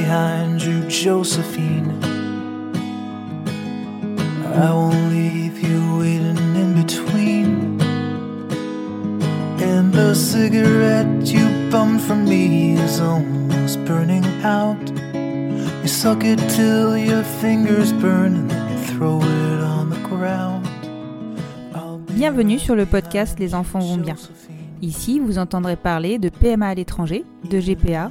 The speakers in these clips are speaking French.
Behind you, Josephine. I won't leave you waiting in between. And the cigarette you bummed from me is almost burning out. You suck it till your fingers burn and then you throw it on the ground. Bienvenue sur le podcast Les enfants vont bien. Ici, vous entendrez parler de PMA à l'étranger, de GPA,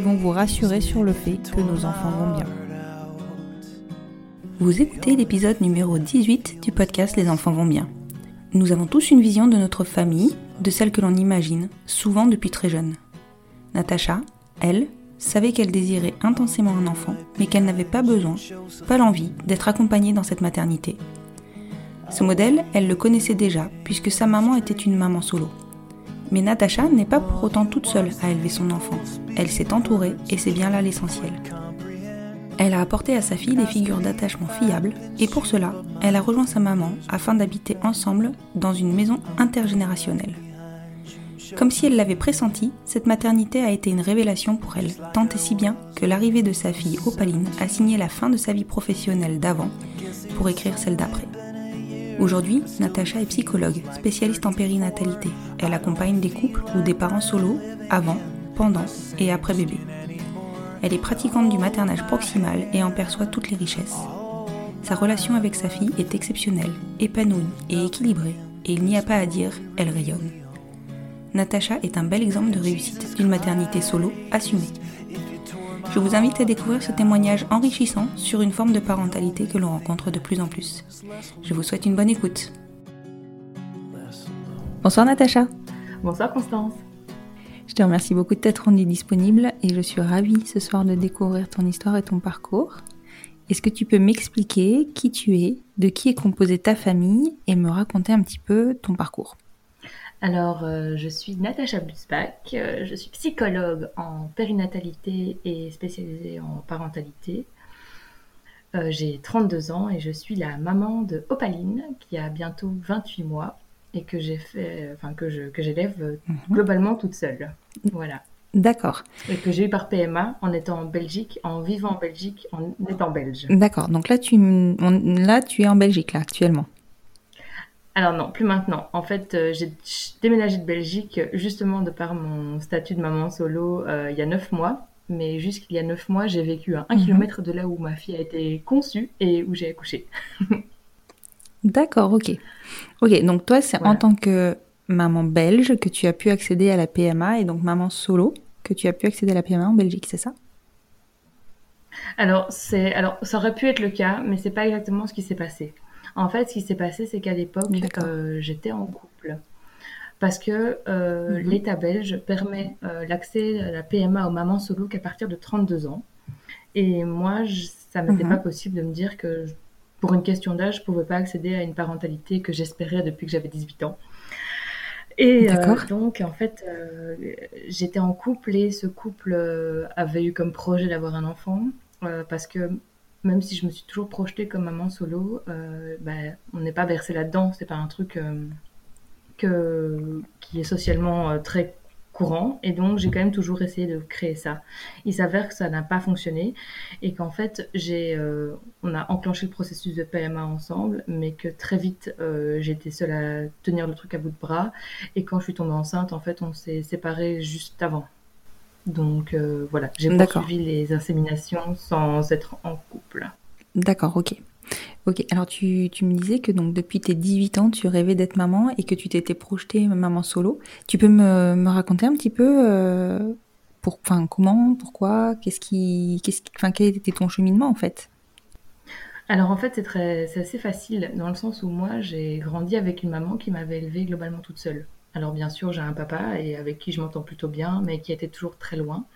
vont vous rassurer sur le fait que nos enfants vont bien. Vous écoutez l'épisode numéro 18 du podcast Les enfants vont bien. Nous avons tous une vision de notre famille, de celle que l'on imagine, souvent depuis très jeune. Natacha, elle, savait qu'elle désirait intensément un enfant, mais qu'elle n'avait pas besoin, pas l'envie d'être accompagnée dans cette maternité. Ce modèle, elle le connaissait déjà, puisque sa maman était une maman solo. Mais Natacha n'est pas pour autant toute seule à élever son enfant. Elle s'est entourée et c'est bien là l'essentiel. Elle a apporté à sa fille des figures d'attachement fiables et pour cela, elle a rejoint sa maman afin d'habiter ensemble dans une maison intergénérationnelle. Comme si elle l'avait pressenti, cette maternité a été une révélation pour elle, tant et si bien que l'arrivée de sa fille Opaline a signé la fin de sa vie professionnelle d'avant pour écrire celle d'après. Aujourd'hui, Natacha est psychologue, spécialiste en périnatalité. Elle accompagne des couples ou des parents solos avant, pendant et après bébé. Elle est pratiquante du maternage proximal et en perçoit toutes les richesses. Sa relation avec sa fille est exceptionnelle, épanouie et équilibrée, et il n'y a pas à dire, elle rayonne. Natacha est un bel exemple de réussite d'une maternité solo assumée. Je vous invite à découvrir ce témoignage enrichissant sur une forme de parentalité que l'on rencontre de plus en plus. Je vous souhaite une bonne écoute. Bonsoir Natacha. Bonsoir Constance. Je te remercie beaucoup de t'être rendue disponible et je suis ravie ce soir de découvrir ton histoire et ton parcours. Est-ce que tu peux m'expliquer qui tu es, de qui est composée ta famille et me raconter un petit peu ton parcours? Alors, euh, je suis Natacha Busbach, euh, je suis psychologue en périnatalité et spécialisée en parentalité. Euh, J'ai 32 ans et je suis la maman de Opaline qui a bientôt 28 mois et que j'ai fait, enfin que je que j'élève euh, globalement toute seule. Voilà. D'accord. Et que j'ai eu par PMA en étant en Belgique, en vivant en Belgique, en étant belge. D'accord. Donc là tu, on- là, tu es en Belgique, là, actuellement. Alors non, plus maintenant. En fait, euh, j'ai déménagé de Belgique justement de par mon statut de maman solo euh, il y a neuf mois. Mais jusqu'il y a neuf mois, j'ai vécu à un Mhm. kilomètre de là où ma fille a été conçue et où j'ai accouché. D'accord, ok. Ok, donc toi, c'est en tant que maman belge que tu as pu accéder à la PMA et donc maman solo que tu as pu accéder à la PMA en Belgique, c'est ça? Alors, alors, ça aurait pu être le cas, mais c'est pas exactement ce qui s'est passé. En fait, ce qui s'est passé, c'est qu'à l'époque, euh, j'étais en couple. Parce que euh, Mhm. l'État belge permet euh, l'accès à la PMA aux mamans solo qu'à partir de 32 ans. Et moi, je- ça m'était Mhm. pas possible de me dire que, je- pour une question d'âge, je pouvais pas accéder à une parentalité que j'espérais depuis que j'avais 18 ans. Et euh, donc, en fait, euh, j'étais en couple et ce couple euh, avait eu comme projet d'avoir un enfant parce que même si je me suis toujours projetée comme maman solo, euh, ben, on n'est pas versé là-dedans. C'est pas un truc euh, qui est socialement euh, très courant. Et donc, j'ai quand même toujours essayé de créer ça. Il s'avère que ça n'a pas fonctionné et qu'en fait, j'ai, on a enclenché le processus de PMA ensemble, mais que très vite, j'étais seule à tenir le truc à bout de bras. Et quand je suis tombée enceinte, en fait, on s'est séparés juste avant. Donc euh, voilà, j'ai poursuivi les inséminations sans être en couple. D'accord, ok. Ok, alors tu, tu, me disais que donc depuis tes 18 ans, tu rêvais d'être maman et que tu t'étais projetée maman solo. Tu peux me, me raconter un petit peu euh, pour, enfin, comment, pourquoi, qu'est-ce qui, qu'est-ce qui, enfin, quel était ton cheminement en fait? Alors en fait c'est très, c'est assez facile dans le sens où moi j'ai grandi avec une maman qui m'avait élevée globalement toute seule. Alors bien sûr, j'ai un papa et avec qui je m'entends plutôt bien, mais qui était toujours très loin.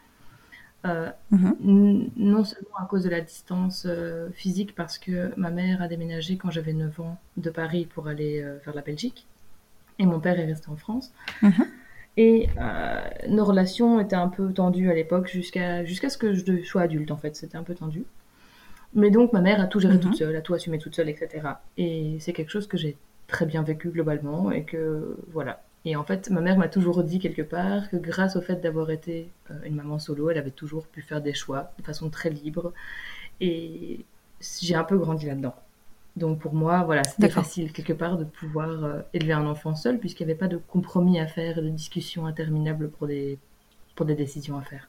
Euh, mhm. Non seulement à cause de la distance euh, physique, parce que ma mère a déménagé quand j'avais 9 ans de Paris pour aller euh, vers la Belgique, et mon père est resté en France. Mhm. Et nos relations étaient un peu tendues à l'époque, jusqu'à jusqu'à ce que je sois adulte, en fait. C'était un peu tendu. Mais donc, ma mère a tout géré toute mhm. seule, a tout assumé toute seule, etc. Et c'est quelque chose que j'ai très bien vécu globalement, et que, voilà, et en fait, ma mère m'a toujours dit quelque part que grâce au fait d'avoir été euh, une maman solo, elle avait toujours pu faire des choix de façon très libre. Et j'ai un peu grandi là-dedans. Donc pour moi, voilà, c'était facile quelque part de pouvoir euh, élever un enfant seul, puisqu'il n'y avait pas de compromis à faire, de discussions interminables pour des, pour des décisions à faire.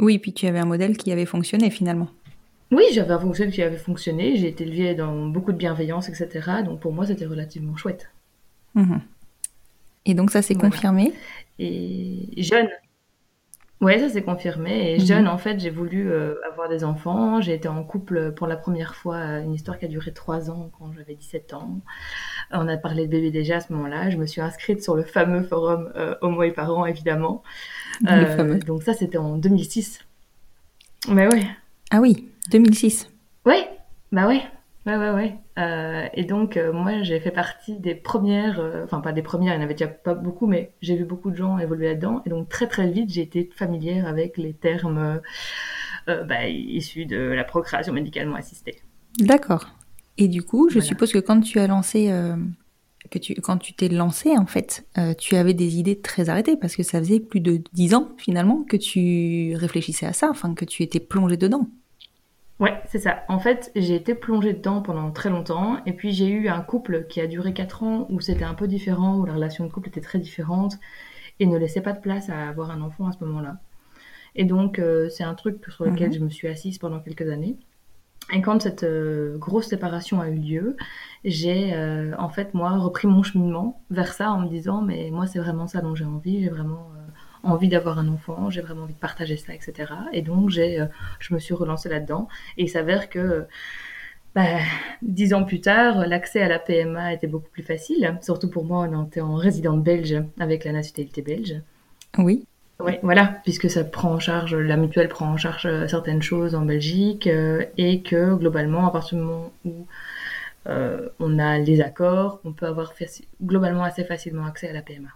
Oui, puis tu avais un modèle qui avait fonctionné finalement. Oui, j'avais un modèle qui avait fonctionné, j'ai été élevée dans beaucoup de bienveillance, etc. Donc pour moi, c'était relativement chouette. Mmh. Et donc ça s'est confirmé Et jeune. Ouais, ça s'est confirmé. Et mhm. jeune, en fait, j'ai voulu euh, avoir des enfants. J'ai été en couple pour la première fois, une histoire qui a duré trois ans quand j'avais 17 ans. On a parlé de bébé déjà à ce moment-là. Je me suis inscrite sur le fameux forum euh, Homo et Parents, évidemment. Euh, donc ça, c'était en 2006. Mais ouais. Ah oui, 2006. Ouais, bah ouais. Ouais, ouais, ouais. Euh, et donc, euh, moi, j'ai fait partie des premières, euh, enfin, pas des premières, il n'y en avait déjà pas beaucoup, mais j'ai vu beaucoup de gens évoluer là-dedans. Et donc, très, très vite, j'ai été familière avec les termes bah, issus de la procréation médicalement assistée. D'accord. Et du coup, je suppose que quand tu as lancé, que tu, quand tu t'es lancé, en fait, tu avais des idées très arrêtées, parce que ça faisait plus de dix ans, finalement, que tu réfléchissais à ça, enfin, que tu étais plongé dedans. Ouais, c'est ça. En fait, j'ai été plongée dedans pendant très longtemps. Et puis, j'ai eu un couple qui a duré 4 ans où c'était un peu différent, où la relation de couple était très différente et ne laissait pas de place à avoir un enfant à ce moment-là. Et donc, euh, c'est un truc sur lequel mhm. je me suis assise pendant quelques années. Et quand cette euh, grosse séparation a eu lieu, j'ai euh, en fait, moi, repris mon cheminement vers ça en me disant, mais moi, c'est vraiment ça dont j'ai envie. J'ai vraiment envie d'avoir un enfant, j'ai vraiment envie de partager ça, etc. Et donc, j'ai, euh, je me suis relancée là-dedans. Et il s'avère que bah, dix ans plus tard, l'accès à la PMA était beaucoup plus facile, surtout pour moi, on était en résidente belge avec la nationalité belge. Oui. Oui, voilà, puisque ça prend en charge, la mutuelle prend en charge euh, certaines choses en Belgique euh, et que globalement, à partir du moment où on a les accords, on peut avoir globalement assez facilement accès à la PMA.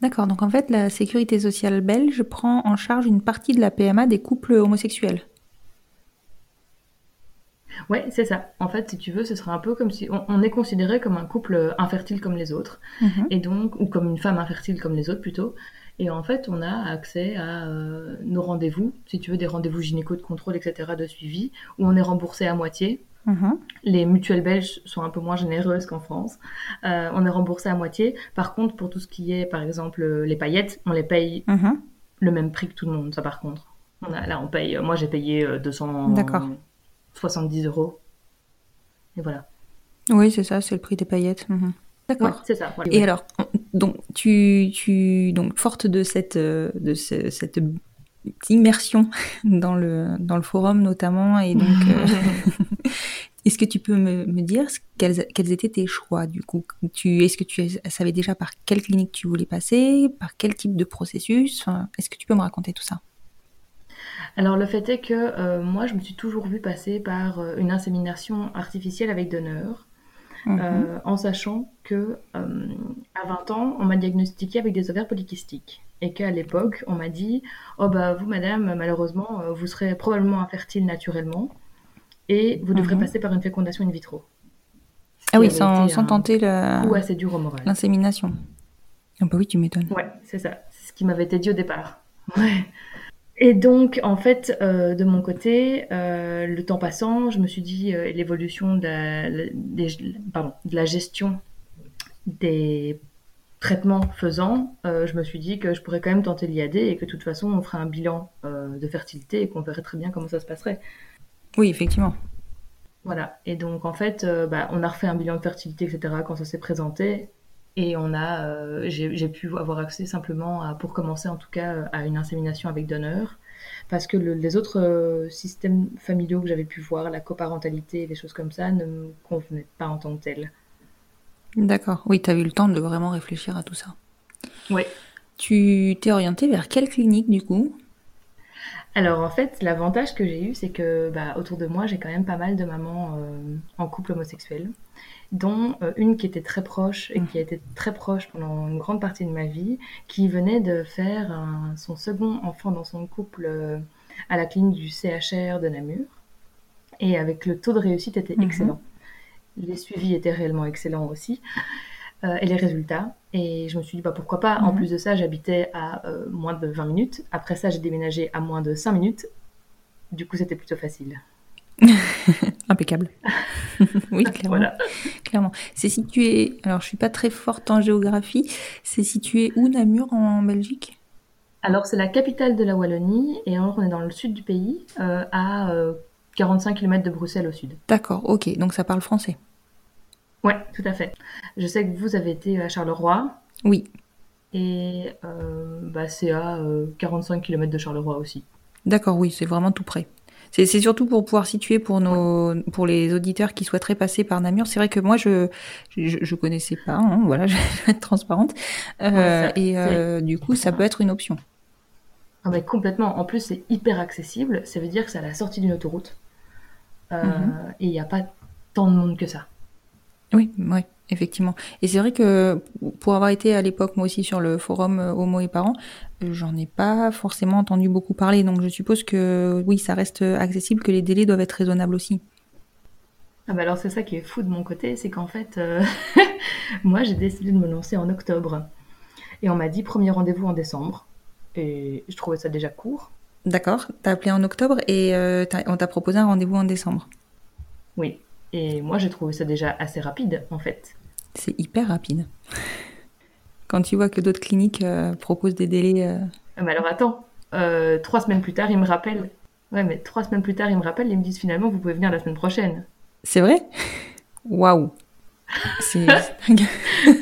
D'accord, donc en fait, la sécurité sociale belge prend en charge une partie de la PMA des couples homosexuels. Ouais, c'est ça. En fait, si tu veux, ce serait un peu comme si on, est considéré comme un couple infertile comme les autres, mhm. et donc ou comme une femme infertile comme les autres plutôt. Et en fait, on a accès à euh, nos rendez-vous, si tu veux, des rendez-vous gynéco de contrôle, etc., de suivi, où on est remboursé à moitié Mhm. Les mutuelles belges sont un peu moins généreuses qu'en France. Euh, on est remboursé à moitié. Par contre, pour tout ce qui est, par exemple, les paillettes, on les paye mhm. le même prix que tout le monde. Ça, par contre, on a, là, on paye. Moi, j'ai payé 270 euh, euros. Et voilà. Oui, c'est ça, c'est le prix des paillettes. Mhm. D'accord. c'est ça. Et alors, donc, tu, tu, donc, forte de cette, euh, de cette immersion dans le, dans le forum notamment. Et donc, euh, est-ce que tu peux me, me dire quels, quels, étaient tes choix du coup? Tu, Est-ce que tu savais déjà par quelle clinique tu voulais passer Par quel type de processus? Enfin, Est-ce que tu peux me raconter tout ça? Alors le fait est que euh, moi je me suis toujours vue passer par euh, une insémination artificielle avec donneur, mhm. en sachant que à 20 ans on m'a diagnostiqué avec des ovaires polykystiques et qu'à l'époque, on m'a dit Oh, bah, vous, madame, malheureusement, euh, vous serez probablement infertile naturellement. et vous devrez Mhm. passer par une fécondation in vitro. Ah oui, sans, été sans un tenter le- coup assez dur au moral. l'insémination. Ah bah oui, tu m'étonnes. Ouais, c'est ça. C'est ce qui m'avait été dit au départ. Ouais. Et donc, en fait, euh, de mon côté, euh, le temps passant, je me suis dit, euh, l'évolution de la gestion des traitements faisant, euh, je me suis dit que je pourrais quand même tenter l'IAD et que de toute façon, on ferait un bilan euh, de fertilité et qu'on verrait très bien comment ça se passerait. Oui, effectivement. Voilà. Et donc, en fait, euh, bah, on a refait un bilan de fertilité, etc., quand ça s'est présenté. Et on a, j'ai pu avoir accès simplement à, pour commencer en tout cas, à une insémination avec donneur. Parce que le- les autres systèmes familiaux que j'avais pu voir, la coparentalité, des choses comme ça, ne me convenaient pas en tant que telles. D'accord. Oui, tu as eu le temps de vraiment réfléchir à tout ça. Oui. Tu t'es orienté vers quelle clinique du coup? Alors en fait, l'avantage que j'ai eu, c'est que bah, autour de moi, j'ai quand même pas mal de mamans euh, en couple homosexuel, dont euh, une qui était très proche et qui a été très proche pendant une grande partie de ma vie, qui venait de faire un- son second enfant dans son couple euh, à la clinique du CHR de Namur. Et avec le taux de réussite était Mhm. excellent. Les suivis étaient réellement excellents aussi. euh, et les résultats. Et je me suis dit, bah, pourquoi pas? En Mhm. plus de ça, j'habitais à euh, moins de 20 minutes. Après ça, j'ai déménagé à moins de 5 minutes. Du coup, c'était plutôt facile. Impeccable. oui, clairement. Voilà. clairement. C'est situé. Alors, je suis pas très forte en géographie. C'est situé où Namur en Belgique? Alors, c'est la capitale de la Wallonie. Et alors, on est dans le sud du pays, euh, à euh, 45 km de Bruxelles au sud. D'accord. Ok. Donc ça parle français. Ouais, tout à fait. Je sais que vous avez été à Charleroi. Oui. Et euh, bah, c'est à euh, 45 km de Charleroi aussi. D'accord. Oui, c'est vraiment tout près. C'est surtout pour pouvoir situer pour nos pour les auditeurs qui souhaiteraient passer par Namur. C'est vrai que moi je je, je connaissais pas. hein, voilà, je vais être transparente. Euh, Ouais, ça, et euh, du coup, ça peut être une option. Ah mais complètement. En plus, c'est hyper accessible. Ça veut dire que c'est à la sortie d'une autoroute. Euh, Mhm. Et il n'y a pas tant de monde que ça. Oui, oui, effectivement. Et c'est vrai que pour avoir été à l'époque moi aussi sur le forum euh, Homo et parents, euh, j'en ai pas forcément entendu beaucoup parler. Donc je suppose que oui, ça reste accessible, que les délais doivent être raisonnables aussi. Ah bah alors c'est ça qui est fou de mon côté, c'est qu'en fait, euh, moi j'ai décidé de me lancer en octobre. Et on m'a dit premier rendez-vous en décembre. Et je trouvais ça déjà court. D'accord. T'as appelé en octobre et euh, on t'a proposé un rendez-vous en décembre. Oui. Et moi j'ai trouvé ça déjà assez rapide en fait. C'est hyper rapide. Quand tu vois que d'autres cliniques euh, proposent des délais. euh, Ah, Mais alors attends, euh, trois semaines plus tard, ils me rappellent. Ouais, mais trois semaines plus tard, ils me rappellent, ils me disent finalement, vous pouvez venir la semaine prochaine. C'est vrai? Waouh C'est dingue.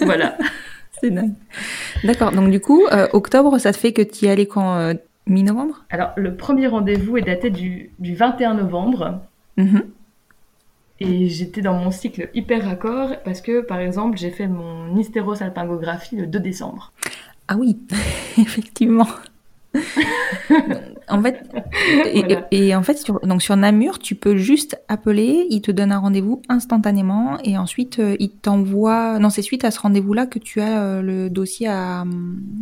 voilà. C'est dingue. D'accord, donc du coup, euh, octobre, ça te fait que tu y allais quand Mi-novembre? Alors, le premier rendez-vous est daté du, du 21 novembre. Mhm. Et j'étais dans mon cycle hyper raccord parce que, par exemple, j'ai fait mon hystérosalpingographie le 2 décembre. Ah oui, effectivement. en fait, et, Voilà. et- et en fait, sur, donc sur Namur, tu peux juste appeler, il te donne un rendez-vous instantanément et ensuite euh, il t'envoie. Non, c'est suite à ce rendez-vous-là que tu as euh, le dossier à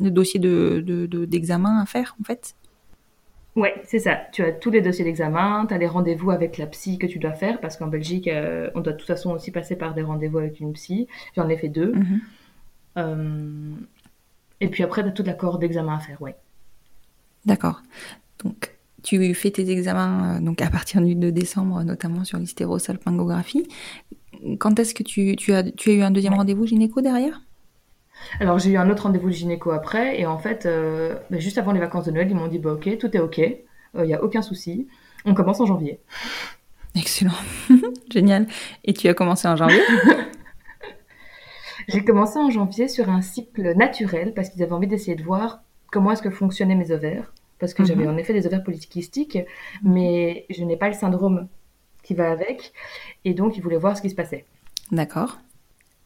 le dossier de de- de- d'examen à faire en fait. Ouais, c'est ça. Tu as tous les dossiers d'examen, tu as les rendez-vous avec la psy que tu dois faire parce qu'en Belgique, euh, on doit de toute façon aussi passer par des rendez-vous avec une psy. J'en ai fait deux. Mhm. Euh, Et puis après, tu as tout l'accord d'examen à faire, ouais. D'accord. Donc tu fais tes examens euh, donc à partir du 2 décembre, notamment sur l'hystérosalpingographie. Quand est-ce que tu, tu as tu as eu un deuxième Ouais. rendez-vous gynéco derrière? Alors j'ai eu un autre rendez-vous de gynéco après, et en fait, euh, bah, juste avant les vacances de Noël, ils m'ont dit bah ok, tout est ok, il n'y a aucun souci, on commence en janvier. Excellent. Génial. Et tu as commencé en janvier? J'ai commencé en janvier sur un cycle naturel parce qu'ils avaient envie d'essayer de voir comment est-ce que fonctionnaient mes ovaires, parce que Mhm. j'avais en effet des ovaires polykystiques, mais je n'ai pas le syndrome qui va avec, et donc ils voulaient voir ce qui se passait. D'accord.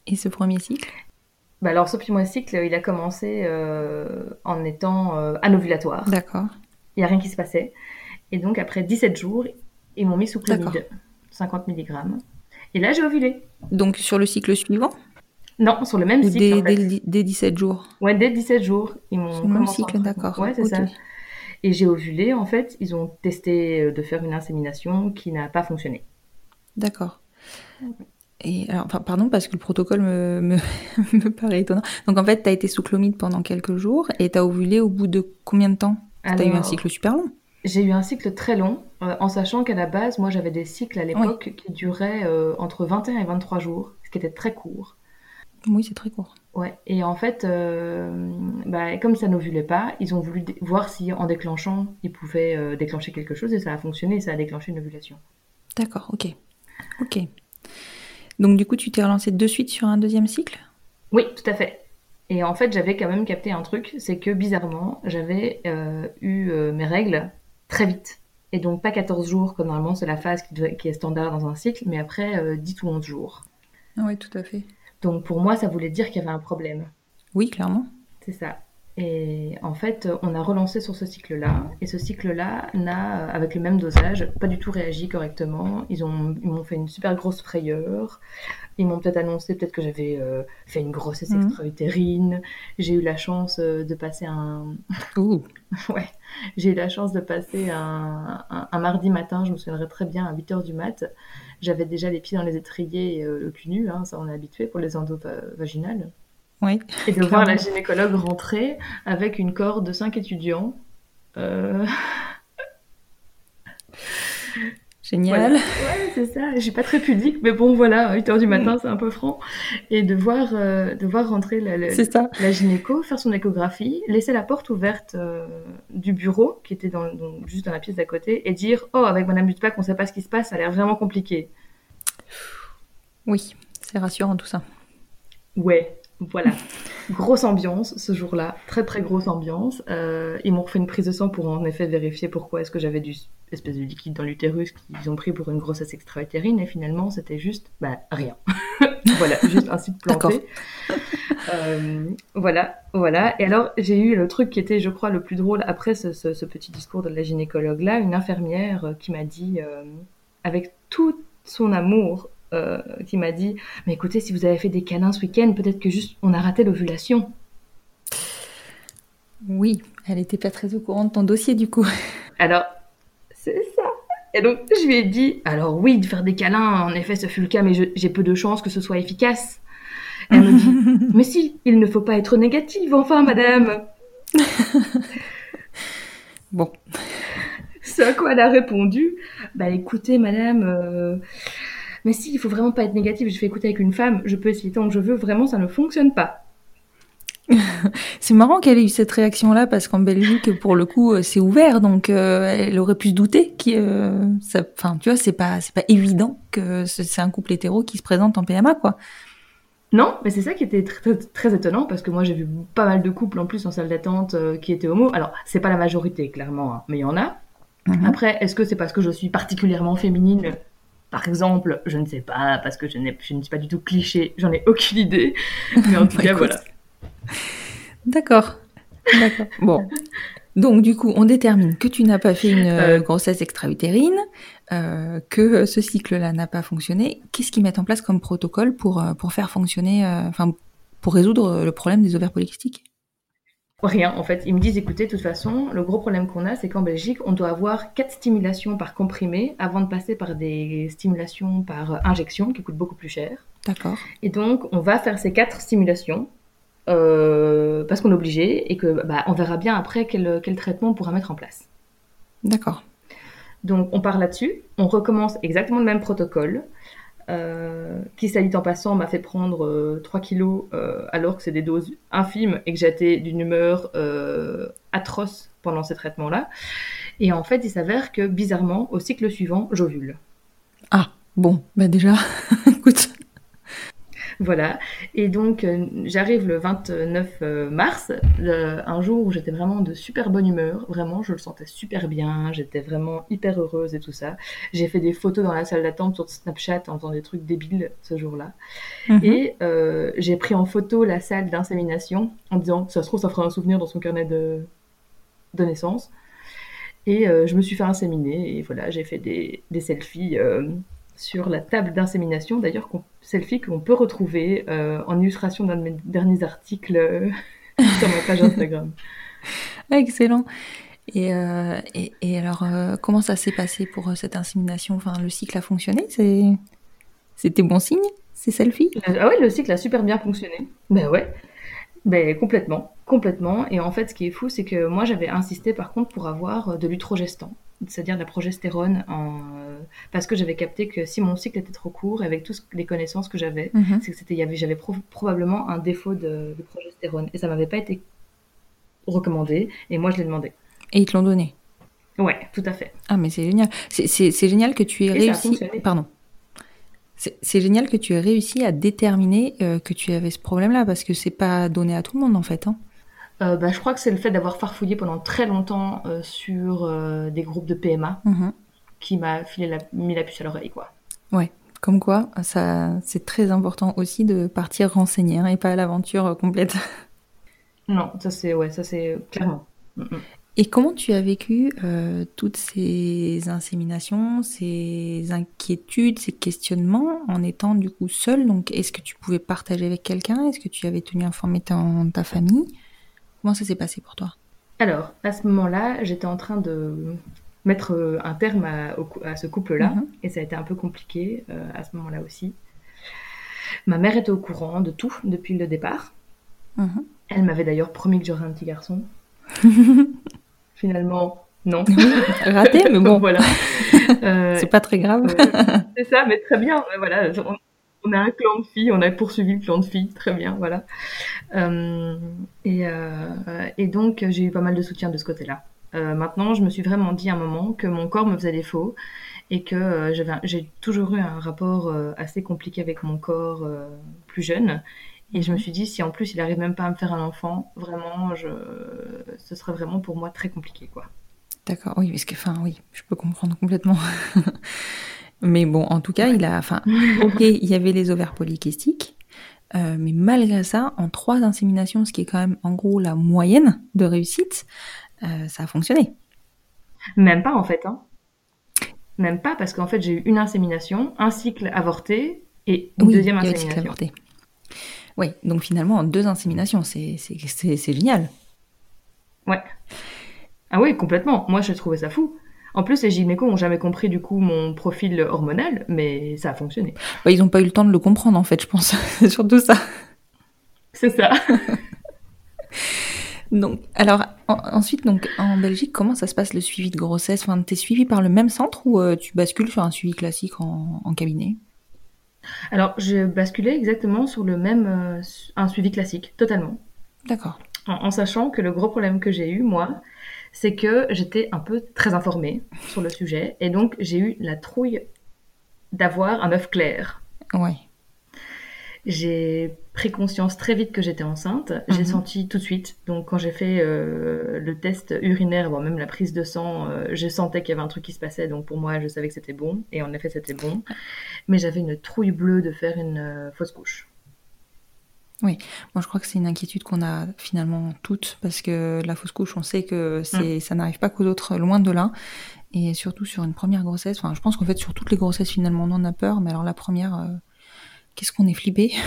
Et ce premier cycle? Bah alors ce premier cycle, il a commencé euh, en étant euh, anovulatoire. D'accord. Il n'y a rien qui se passait. Et donc, après 17 jours, ils m'ont mis sous chlomide, 50 mg. Et là, j'ai ovulé. Donc sur le cycle suivant? Non, sur le même ou cycle, dès, en fait. dès, dès 17 jours? Ouais, dès 17 jours, ils m'ont Sur le même cycle, en- d'accord. Ouais, c'est ça. Et j'ai ovulé, en fait. Ils ont testé euh, de faire une insémination qui n'a pas fonctionné. D'accord. Et alors, enfin, pardon, parce que le protocole me, me, me paraît étonnant. Donc en fait, tu as été sous chlomide pendant quelques jours et tu as ovulé au bout de combien de temps? Tu as eu un cycle super long. J'ai eu un cycle très long, euh, en sachant qu'à la base, moi j'avais des cycles à l'époque qui duraient euh, entre 21 et 23 jours, ce qui était très court. Oui, c'est très court. Ouais, et en fait, euh, bah, comme ça n'ovulait pas, ils ont voulu voir si en déclenchant, ils pouvaient déclencher quelque chose et ça a fonctionné et ça a déclenché une ovulation. D'accord, ok. Ok. Donc du coup, tu t'es relancé de suite sur un deuxième cycle? Oui, tout à fait. Et en fait, j'avais quand même capté un truc, c'est que bizarrement, j'avais euh, eu euh, mes règles très vite. Et donc pas 14 jours, comme normalement c'est la phase qui, doit- qui est standard dans un cycle, mais après euh, 10 ou 11 jours. Oui, tout à fait. Donc pour moi, ça voulait dire qu'il y avait un problème. Oui, clairement. C'est ça. Et en fait, on a relancé sur ce cycle-là, et ce cycle-là n'a, avec le même dosage, pas du tout réagi correctement. Ils ont, ils m'ont fait une super grosse frayeur. Ils m'ont peut-être annoncé peut-être que j'avais euh, fait une grossesse Mhm. extra-utérine. J'ai eu la chance euh, de passer un, Ouh. ouais, j'ai eu la chance de passer un, un- un mardi matin. Je me souviendrai très bien à 8 heures du mat. J'avais déjà les pieds dans les étriers et euh, le cul nu, hein, ça on est habitué pour les endos va- vaginales. Oui. Et de voir la gynécologue rentrer avec une corde de 5 étudiants. Euh, Génial. voilà. Ouais, c'est ça. Je suis pas très pudique, mais bon, voilà, à 8 heures du matin, c'est un peu franc. Et de voir, euh, de voir rentrer la, la, C'est ça. la gynéco, faire son échographie, laisser la porte ouverte euh, du bureau, qui était dans, juste dans la pièce d'à côté, et dire Oh, avec Madame Butpack, on sait pas ce qui se passe, ça a l'air vraiment compliqué. Oui, c'est rassurant tout ça. Ouais, voilà. grosse ambiance ce jour-là, très très grosse ambiance. Euh, ils m'ont refait une prise de sang pour en effet vérifier pourquoi est-ce que j'avais du espèce de liquide dans l'utérus qu'ils ont pris pour une grossesse extra-utérine et finalement c'était juste bah rien. voilà, juste un site planté. Euh, voilà, voilà. Et alors j'ai eu le truc qui était, je crois, le plus drôle après ce, ce- ce petit discours de la gynécologue là, une infirmière euh, qui m'a dit euh, avec tout son amour euh, qui m'a dit Mais écoutez, si vous avez fait des câlins ce week-end, peut-être que juste on a raté l'ovulation. Oui, elle était pas très au courant de ton dossier du coup. Alors, c'est ça. Et donc, je lui ai dit Alors, oui, de faire des câlins, en effet, ce fut le cas, mais j'ai peu de chances que ce soit efficace. Elle me dit Mais si, il ne faut pas être négative, enfin, madame. Bon, Ce à quoi elle a répondu Bah écoutez, madame, euh, mais si, il faut vraiment pas être négative. Je fais écouter avec une femme, je peux essayer tant que je veux, vraiment, ça ne fonctionne pas. c'est marrant qu'elle ait eu cette réaction-là parce qu'en Belgique, pour le coup, euh, c'est ouvert, donc euh, elle aurait pu se douter que, euh, ça- enfin, tu vois, c'est pas, c'est pas évident que ce- c'est un couple hétéro qui se présente en PMA, quoi. Non, mais c'est ça qui était très, étonnant parce que moi j'ai vu pas mal de couples en plus en salle d'attente euh, qui étaient homo. Alors, c'est pas la majorité, clairement, hein, mais il y en a. Mhm. Après, est-ce que c'est parce que je suis particulièrement féminine Par exemple, je ne sais pas, parce que je, ne suis pas du tout cliché, j'en ai aucune idée. Mais en tout Bah, cas, écoute. voilà. D'accord. D'accord. Bon. Donc, du coup, on détermine que tu n'as pas fait une euh, Euh. grossesse extra-utérine, euh, que ce cycle-là n'a pas fonctionné. Qu'est-ce qu'ils mettent en place comme protocole pour, pour faire fonctionner, euh, enfin, pour résoudre le problème des ovaires polykystiques? Rien, en fait. Ils me disent, écoutez, de toute façon, le gros problème qu'on a, c'est qu'en Belgique, on doit avoir quatre stimulations par comprimé avant de passer par des stimulations par injection qui coûtent beaucoup plus cher. D'accord. Et donc, on va faire ces quatre stimulations euh, parce qu'on est obligé et que bah, on verra bien après quel, quel traitement on pourra mettre en place. D'accord. Donc, on part là-dessus. On recommence exactement le même protocole. Euh, qui, ça dit en passant, m'a fait prendre euh, 3 kilos euh, alors que c'est des doses infimes et que j'étais d'une humeur euh, atroce pendant ces traitements-là. Et en fait, il s'avère que bizarrement, au cycle suivant, j'ovule. Ah, bon, bah déjà, écoute. Voilà. Et donc, euh, j'arrive le 29 euh, mars, le- un jour où j'étais vraiment de super bonne humeur. Vraiment, je le sentais super bien. J'étais vraiment hyper heureuse et tout ça. J'ai fait des photos dans la salle d'attente sur Snapchat en faisant des trucs débiles ce jour-là. Mhm. Et euh, j'ai pris en photo la salle d'insémination en disant, ça se trouve, ça fera un souvenir dans son carnet de, de naissance. Et euh, je me suis fait inséminer et voilà, j'ai fait des, des selfies euh, sur la table d'insémination, d'ailleurs, qu'on- selfie qu'on peut retrouver euh, en illustration d'un de mes derniers articles euh, sur ma page Instagram. Excellent. Et, euh, et, et, alors, comment ça s'est passé pour cette insémination? Enfin, le cycle a fonctionné? C'est c'était bon signe C'est selfie Ah ouais, le cycle a super bien fonctionné. Ben ouais, ben complètement, complètement. Et en fait, ce qui est fou, c'est que moi, j'avais insisté par contre pour avoir de l'utrogestan, c'est-à-dire de la progestérone, en... parce que j'avais capté que si mon cycle était trop court, avec toutes les connaissances que j'avais, Mhm. c'est que c'était, j'avais pro- probablement un défaut de, de progestérone, et ça m'avait pas été recommandé, et moi, je l'ai demandé. Et ils te l'ont donné Ouais, tout à fait. Ah, mais c'est génial. C'est- génial que tu aies Et réussi. Pardon. C'est c'est génial que tu aies réussi à déterminer euh, que tu avais ce problème-là parce que c'est pas donné à tout le monde en fait. Hein. Euh, bah, je crois que c'est le fait d'avoir farfouillé pendant très longtemps euh, sur euh, des groupes de PMA Mhm. qui m'a filé la, mis la puce à l'oreille, quoi. Ouais. Comme quoi, ça, c'est très important aussi de partir renseigner hein, et pas à l'aventure complète. Non, ça c'est, ouais, ça c'est clairement. Et comment tu as vécu toutes ces inséminations, ces inquiétudes, ces questionnements en étant du coup seule? Donc, est-ce que tu pouvais partager avec quelqu'un? Est-ce que tu avais tenu informé ton- ta famille? Comment ça s'est passé pour toi? Alors, à ce moment-là, j'étais en train de mettre euh, un terme à, ce couple-là, Mhm. et ça a été un peu compliqué euh, à ce moment-là aussi. Ma mère était au courant de tout depuis le départ. Mhm. Elle m'avait d'ailleurs promis que j'aurais un petit garçon. Finalement, non. Raté, mais bon, voilà. Euh, c'est pas très grave. Euh, c'est ça, mais très bien. Voilà, on, on a un clan de filles, on a poursuivi le clan de filles, très bien, voilà. Euh, et, euh, et donc j'ai eu pas mal de soutien de ce côté-là. Euh, maintenant, je me suis vraiment dit à un moment que mon corps me faisait défaut et que j'ai toujours eu un rapport assez compliqué avec mon corps plus jeune. Et je me suis dit, si en plus il arrive même pas à me faire un enfant, vraiment, ce serait vraiment pour moi très compliqué, quoi. D'accord, oui, parce que, enfin, oui, je peux comprendre complètement. mais bon, en tout cas, il a, enfin, ok, il y avait les ovaires polykystiques, euh, mais malgré ça, en trois inséminations, ce qui est quand même en gros la moyenne de réussite, euh, ça a fonctionné. Même pas en fait, hein. Même pas parce qu'en fait j'ai eu une insémination, un cycle avorté et une Oui, deuxième le cycle insémination. avorté. Oui, donc finalement, en deux inséminations, c'est génial. Ouais. Ah oui, complètement. Moi je trouvais ça fou. En plus les gynécos ont jamais compris du coup mon profil hormonal, mais ça a fonctionné. Bah, ils n'ont pas eu le temps de le comprendre, en fait, je pense. C'est surtout ça. C'est ça. Donc, alors, en- ensuite, donc, en Belgique, comment ça se passe le suivi de grossesse? Enfin, t'es suivi par le même centre ou euh, tu bascules sur un suivi classique en, en cabinet? Alors je basculais exactement sur le même euh, un suivi classique, totalement. D'accord. En, en sachant que le gros problème que j'ai eu, moi, c'est que j'étais un peu très informée sur le sujet et donc j'ai eu la trouille d'avoir un œuf clair. Ouais. J'ai pris conscience très vite que j'étais enceinte. J'ai Mhm. senti tout de suite. Donc quand j'ai fait euh, le test urinaire, voire même la prise de sang, euh, je sentais qu'il y avait un truc qui se passait. Donc pour moi, je savais que c'était bon. Et en effet, c'était bon. Mais j'avais une trouille bleue de faire une euh, fausse couche. Moi, je crois que c'est une inquiétude qu'on a finalement toutes, parce que la fausse couche, on sait que c'est, ça n'arrive pas qu'aux autres, loin de là. Et surtout sur une première grossesse, enfin, je pense qu'en fait, sur toutes les grossesses, finalement, on en a peur, mais alors la première, euh, qu'est-ce qu'on est flippé?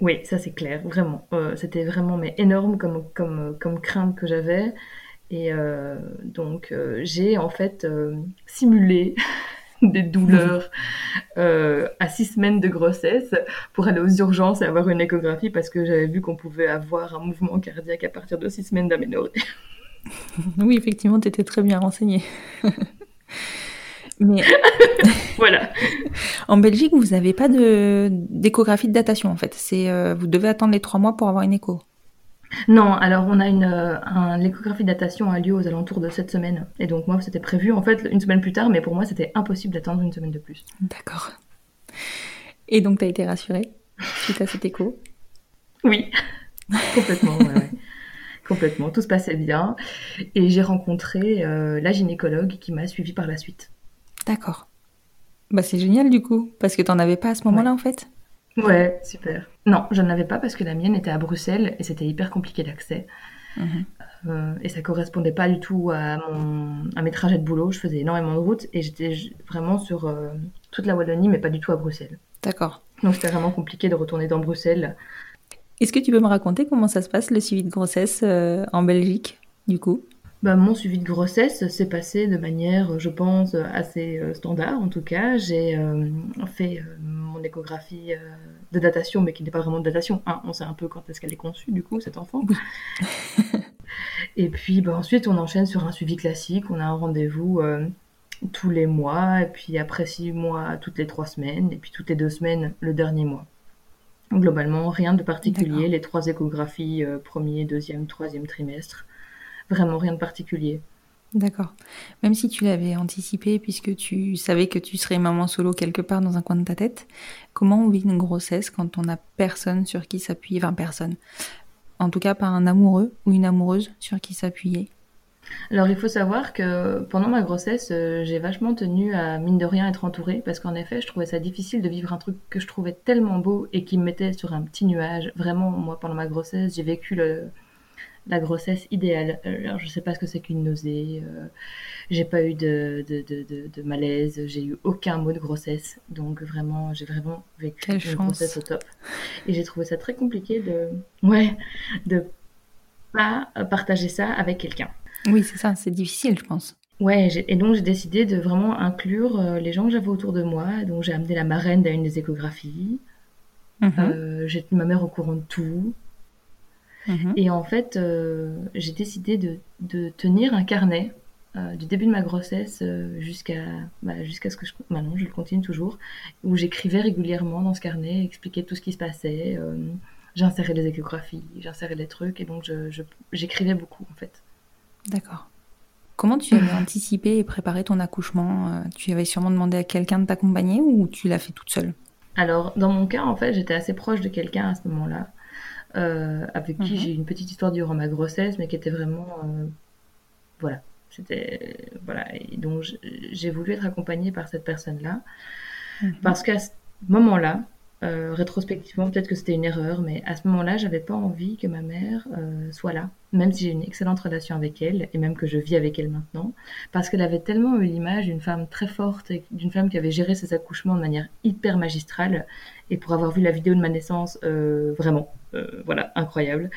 Oui, ça c'est clair, vraiment. Euh, c'était vraiment mais énorme comme, comme, comme crainte que j'avais. Et euh, donc j'ai en fait simulé des douleurs euh, à six semaines de grossesse pour aller aux urgences et avoir une échographie parce que j'avais vu qu'on pouvait avoir un mouvement cardiaque à partir de six semaines d'aménorrhée. Oui, effectivement, tu étais très bien renseigné. mais voilà. en Belgique, vous n'avez pas de, d'échographie de datation, en fait. C'est, euh, vous devez attendre les trois mois pour avoir une écho. Non, alors on a une euh, un- l'échographie de datation a lieu aux alentours de cette semaine. Et donc moi c'était prévu en fait une semaine plus tard, mais pour moi c'était impossible d'attendre une semaine de plus. D'accord. Et donc, tu as été rassurée suite à cette écho? Oui, complètement, ouais, ouais. Complètement, tout se passait bien. Et j'ai rencontré euh, la gynécologue qui m'a suivie par la suite. D'accord. Bah, c'est génial, du coup, parce que t'en avais pas à ce moment-là, en fait? Ouais, super. Non, je n'en avais pas parce que la mienne était à Bruxelles et c'était hyper compliqué d'accès. Mhm. Euh, et ça correspondait pas du tout à, mon, à mes trajets de boulot. Je faisais énormément de routes et j'étais vraiment sur euh, toute la Wallonie, mais pas du tout à Bruxelles. D'accord. Donc c'était vraiment compliqué de retourner dans Bruxelles. Est-ce que tu peux me raconter comment ça se passe, le suivi de grossesse euh, en Belgique, du coup? Bah, mon suivi de grossesse s'est passé de manière, je pense, assez euh, standard. En tout cas, j'ai euh, fait euh, mon échographie de datation, mais qui n'est pas vraiment de datation. Hein. on sait un peu quand est-ce qu'elle est conçue, du coup, cet enfant. et puis, bah, ensuite, on enchaîne sur un suivi classique. On a un rendez-vous tous les mois, et puis après six mois, toutes les trois semaines, et puis toutes les deux semaines, le dernier mois. Globalement, rien de particulier. Les trois échographies, premier, deuxième, troisième trimestre Vraiment rien de particulier. D'accord. Même si tu l'avais anticipé, puisque tu savais que tu serais maman solo quelque part dans un coin de ta tête, comment on vit une grossesse quand on n'a personne sur qui s'appuyer Enfin, personne. En tout cas, pas un amoureux ou une amoureuse sur qui s'appuyer? Alors, il faut savoir que pendant ma grossesse, euh, j'ai vachement tenu à, mine de rien, être entourée, parce qu'en effet, je trouvais ça difficile de vivre un truc que je trouvais tellement beau et qui me mettait sur un petit nuage. Vraiment, moi, pendant ma grossesse, j'ai vécu le, la grossesse idéale. Euh, alors, je sais pas ce que c'est qu'une nausée. Euh, j'ai pas eu de, de, de, de malaise. J'ai eu aucun mot de grossesse. Donc vraiment, j'ai vraiment vécu une grossesse au top. Et j'ai trouvé ça très compliqué de, ouais, de pas partager ça avec quelqu'un. Oui, c'est ça. C'est difficile, je pense. Ouais, et donc j'ai décidé de vraiment inclure euh, les gens que j'avais autour de moi. Donc j'ai amené la marraine à une des échographies. Mhm. j'ai tenu ma mère au courant de tout. Mhm. Et en fait, euh, j'ai décidé de, tenir un carnet euh, du début de ma grossesse euh, jusqu'à bah, jusqu'à ce que je maintenant je le continue toujours où j'écrivais régulièrement dans ce carnet expliquais tout ce qui se passait j'insérais des échographies j'insérais des trucs et donc j'écrivais beaucoup en fait. D'accord. Comment tu avais anticipé et préparé ton accouchement tu avais sûrement demandé à quelqu'un de t'accompagner ou tu l'as fait toute seule? Alors dans mon cas en fait j'étais assez proche de quelqu'un à ce moment-là euh, avec qui mhm. j'ai eu une petite histoire durant ma grossesse, mais qui était vraiment. Euh, voilà. C'était. Voilà. Et donc, j'ai voulu être accompagnée par cette personne-là. Mhm. Parce qu'à ce moment-là, euh, rétrospectivement, peut-être que c'était une erreur, mais à ce moment-là, j'avais pas envie que ma mère soit là, même si j'ai une excellente relation avec elle, et même que je vis avec elle maintenant, parce qu'elle avait tellement eu l'image d'une femme très forte, d'une femme qui avait géré ses accouchements de manière hyper magistrale, et pour avoir vu la vidéo de ma naissance, vraiment, euh, voilà, incroyable.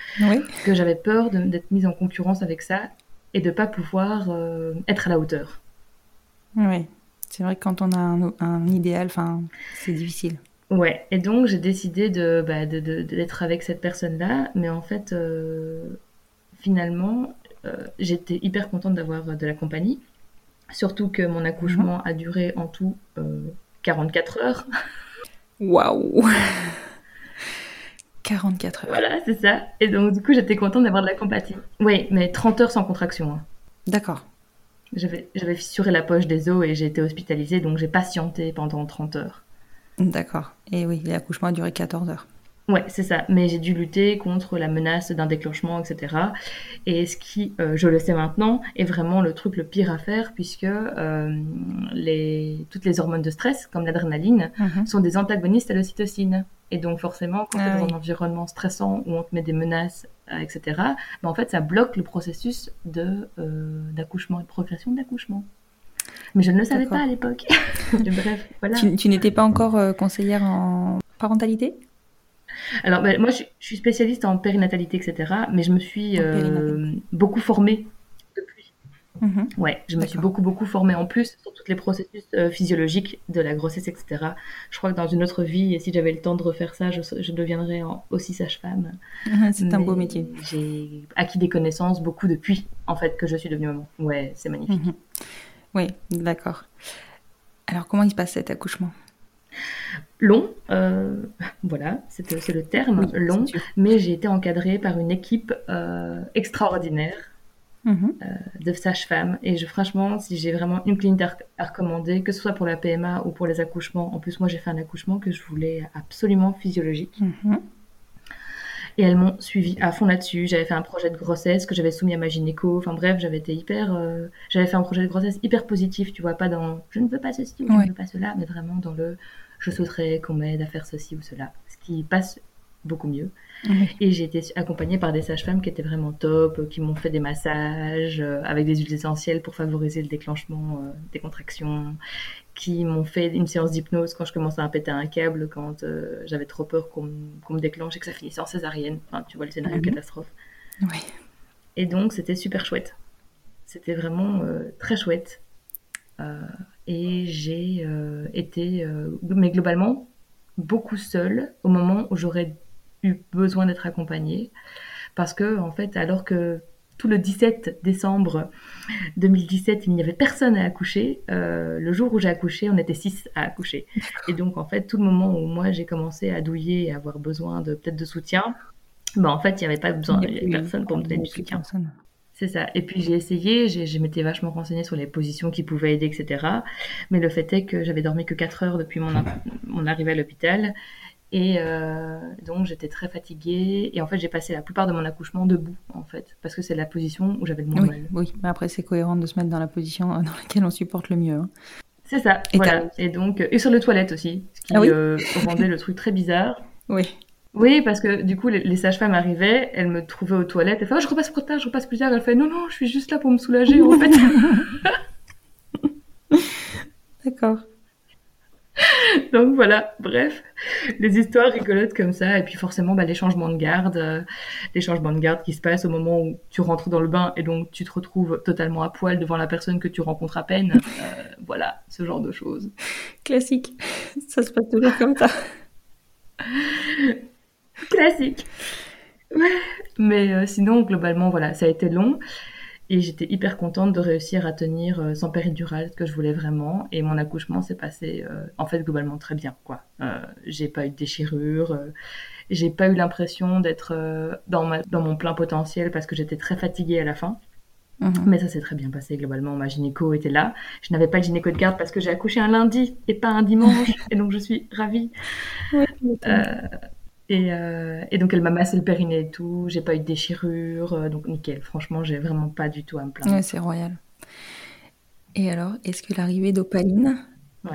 Que j'avais peur d'être mise en concurrence avec ça et de pas pouvoir euh, être à la hauteur. Oui, c'est vrai que quand on a un, idéal, enfin, c'est difficile. Ouais, et donc j'ai décidé de, bah, d'être avec cette personne-là, mais en fait, euh, finalement, j'étais hyper contente d'avoir de la compagnie, surtout que mon accouchement mhm. a duré en tout 44 heures. Waouh 44 heures. Voilà, c'est ça. Et donc, du coup, j'étais contente d'avoir de la compatie. Oui, mais 30 heures sans contraction. Hein. D'accord. J'avais, j'avais fissuré la poche des os et j'ai été hospitalisée, donc j'ai patienté pendant 30 heures. D'accord. Et oui, l'accouchement a duré 14 heures. Ouais, c'est ça. Mais j'ai dû lutter contre la menace d'un déclenchement, etc. Et ce qui, euh, je le sais maintenant, est vraiment le truc le pire à faire, puisque euh, les, toutes les hormones de stress, comme l'adrénaline, mhm. sont des antagonistes à l'ocytocine. Et donc forcément, quand tu es ah dans un environnement stressant où on te met des menaces, euh, etc., ben, en fait, ça bloque le processus de d'accouchement et de progression d'accouchement. Mais je ne le savais pas à l'époque. Bref, voilà. Tu, tu n'étais pas encore conseillère en parentalité? Alors, ben, moi, je, suis spécialiste en périnatalité, etc. Mais je me suis euh, beaucoup formée depuis. Mhm. Ouais, je me suis beaucoup, beaucoup formée en plus sur tous les processus euh, physiologiques de la grossesse, etc. Je crois que dans une autre vie, et si j'avais le temps de refaire ça, je, deviendrais aussi sage-femme. c'est un beau métier. J'ai acquis des connaissances beaucoup depuis, en fait, que je suis devenue maman. Ouais, c'est magnifique. Mhm. Oui, d'accord. Alors, comment il se passe cet accouchement? Long, euh, voilà, c'est le terme, long, mais j'ai été encadrée par une équipe euh, extraordinaire mhm. euh, de sages-femmes. Et je, franchement, si j'ai vraiment une clinique à, recommander, que ce soit pour la PMA ou pour les accouchements, en plus, moi j'ai fait un accouchement que je voulais absolument physiologique. Mhm. Et elles m'ont suivi à fond là-dessus. J'avais fait un projet de grossesse que j'avais soumis à ma gynéco. Enfin bref, j'avais été hyper. j'avais fait un projet de grossesse hyper positif, tu vois, pas dans je ne veux pas ceci ou je ne veux pas cela, mais vraiment dans le je souhaiterais qu'on m'aide à faire ceci ou cela, ce qui passe beaucoup mieux. Et j'ai été accompagnée par des sages-femmes qui étaient vraiment top, qui m'ont fait des massages euh, avec des huiles essentielles pour favoriser le déclenchement euh, des contractions, qui m'ont fait une séance d'hypnose quand je commençais à péter un câble, quand euh, j'avais trop peur qu'on me déclenche et que ça finisse en césarienne. Enfin, tu vois le scénario mhm. catastrophe. Et donc, c'était super chouette. c'était vraiment très chouette. Et j'ai été, mais globalement, beaucoup seule au moment où j'aurais eu besoin d'être accompagnée. Parce que, en fait, alors que tout le 17 décembre 2017, il n'y avait personne à accoucher. Euh, le jour où j'ai accouché, on était six à accoucher. Et donc, en fait, tout le moment où moi j'ai commencé à douiller et avoir besoin de peut-être de soutien, ben, en fait, il n'y avait pas besoin, de personne pour me donner du soutien. C'est ça. Et puis j'ai essayé, je m'étais vachement renseignée sur les positions qui pouvaient aider, etc. Mais le fait est que j'avais dormi que 4 heures depuis mon, mon arrivée à l'hôpital et euh, donc j'étais très fatiguée. Et en fait, j'ai passé la plupart de mon accouchement debout, en fait, parce que c'est la position où j'avais le moins oui, mal. Oui, mais après, c'est cohérent de se mettre dans la position dans laquelle on supporte le mieux. Hein. C'est ça, et voilà. Et donc, et sur les toilettes aussi, ce qui ah euh, rendait le truc très bizarre. Oui. Oui, parce que du coup, les, sages-femmes arrivaient, elles me trouvaient aux toilettes, elles faisaient oh, je repasse plus tard, je repasse plus tard. Elle fait non, non, je suis juste là pour me soulager, en fait. D'accord. Donc voilà, bref, les histoires rigolotes comme ça, et puis forcément bah, les changements de garde, euh, les changements de garde qui se passent au moment où tu rentres dans le bain et donc tu te retrouves totalement à poil devant la personne que tu rencontres à peine, euh, voilà, ce genre de choses. Classique, ça se passe toujours comme ça. Classique. Mais euh, sinon, globalement, voilà, ça a été long. Et j'étais hyper contente de réussir à tenir euh, sans péridurale, ce que je voulais vraiment. Et mon accouchement s'est passé, euh, en fait, globalement très bien, quoi. J'ai pas eu de déchirure, j'ai pas eu l'impression d'être dans, ma, dans mon plein potentiel parce que j'étais très fatiguée à la fin. Mhm. Mais ça s'est très bien passé globalement. Ma gynéco était là. Je n'avais pas le gynéco de garde parce que j'ai accouché un lundi et pas un dimanche. et donc je suis ravie. Euh, et, donc elle m'a massé le périnée et tout, j'ai pas eu de déchirure, euh, donc nickel. Franchement, j'ai vraiment pas du tout à me plaindre. Ouais, c'est royal. Et alors, est-ce que l'arrivée d'Opaline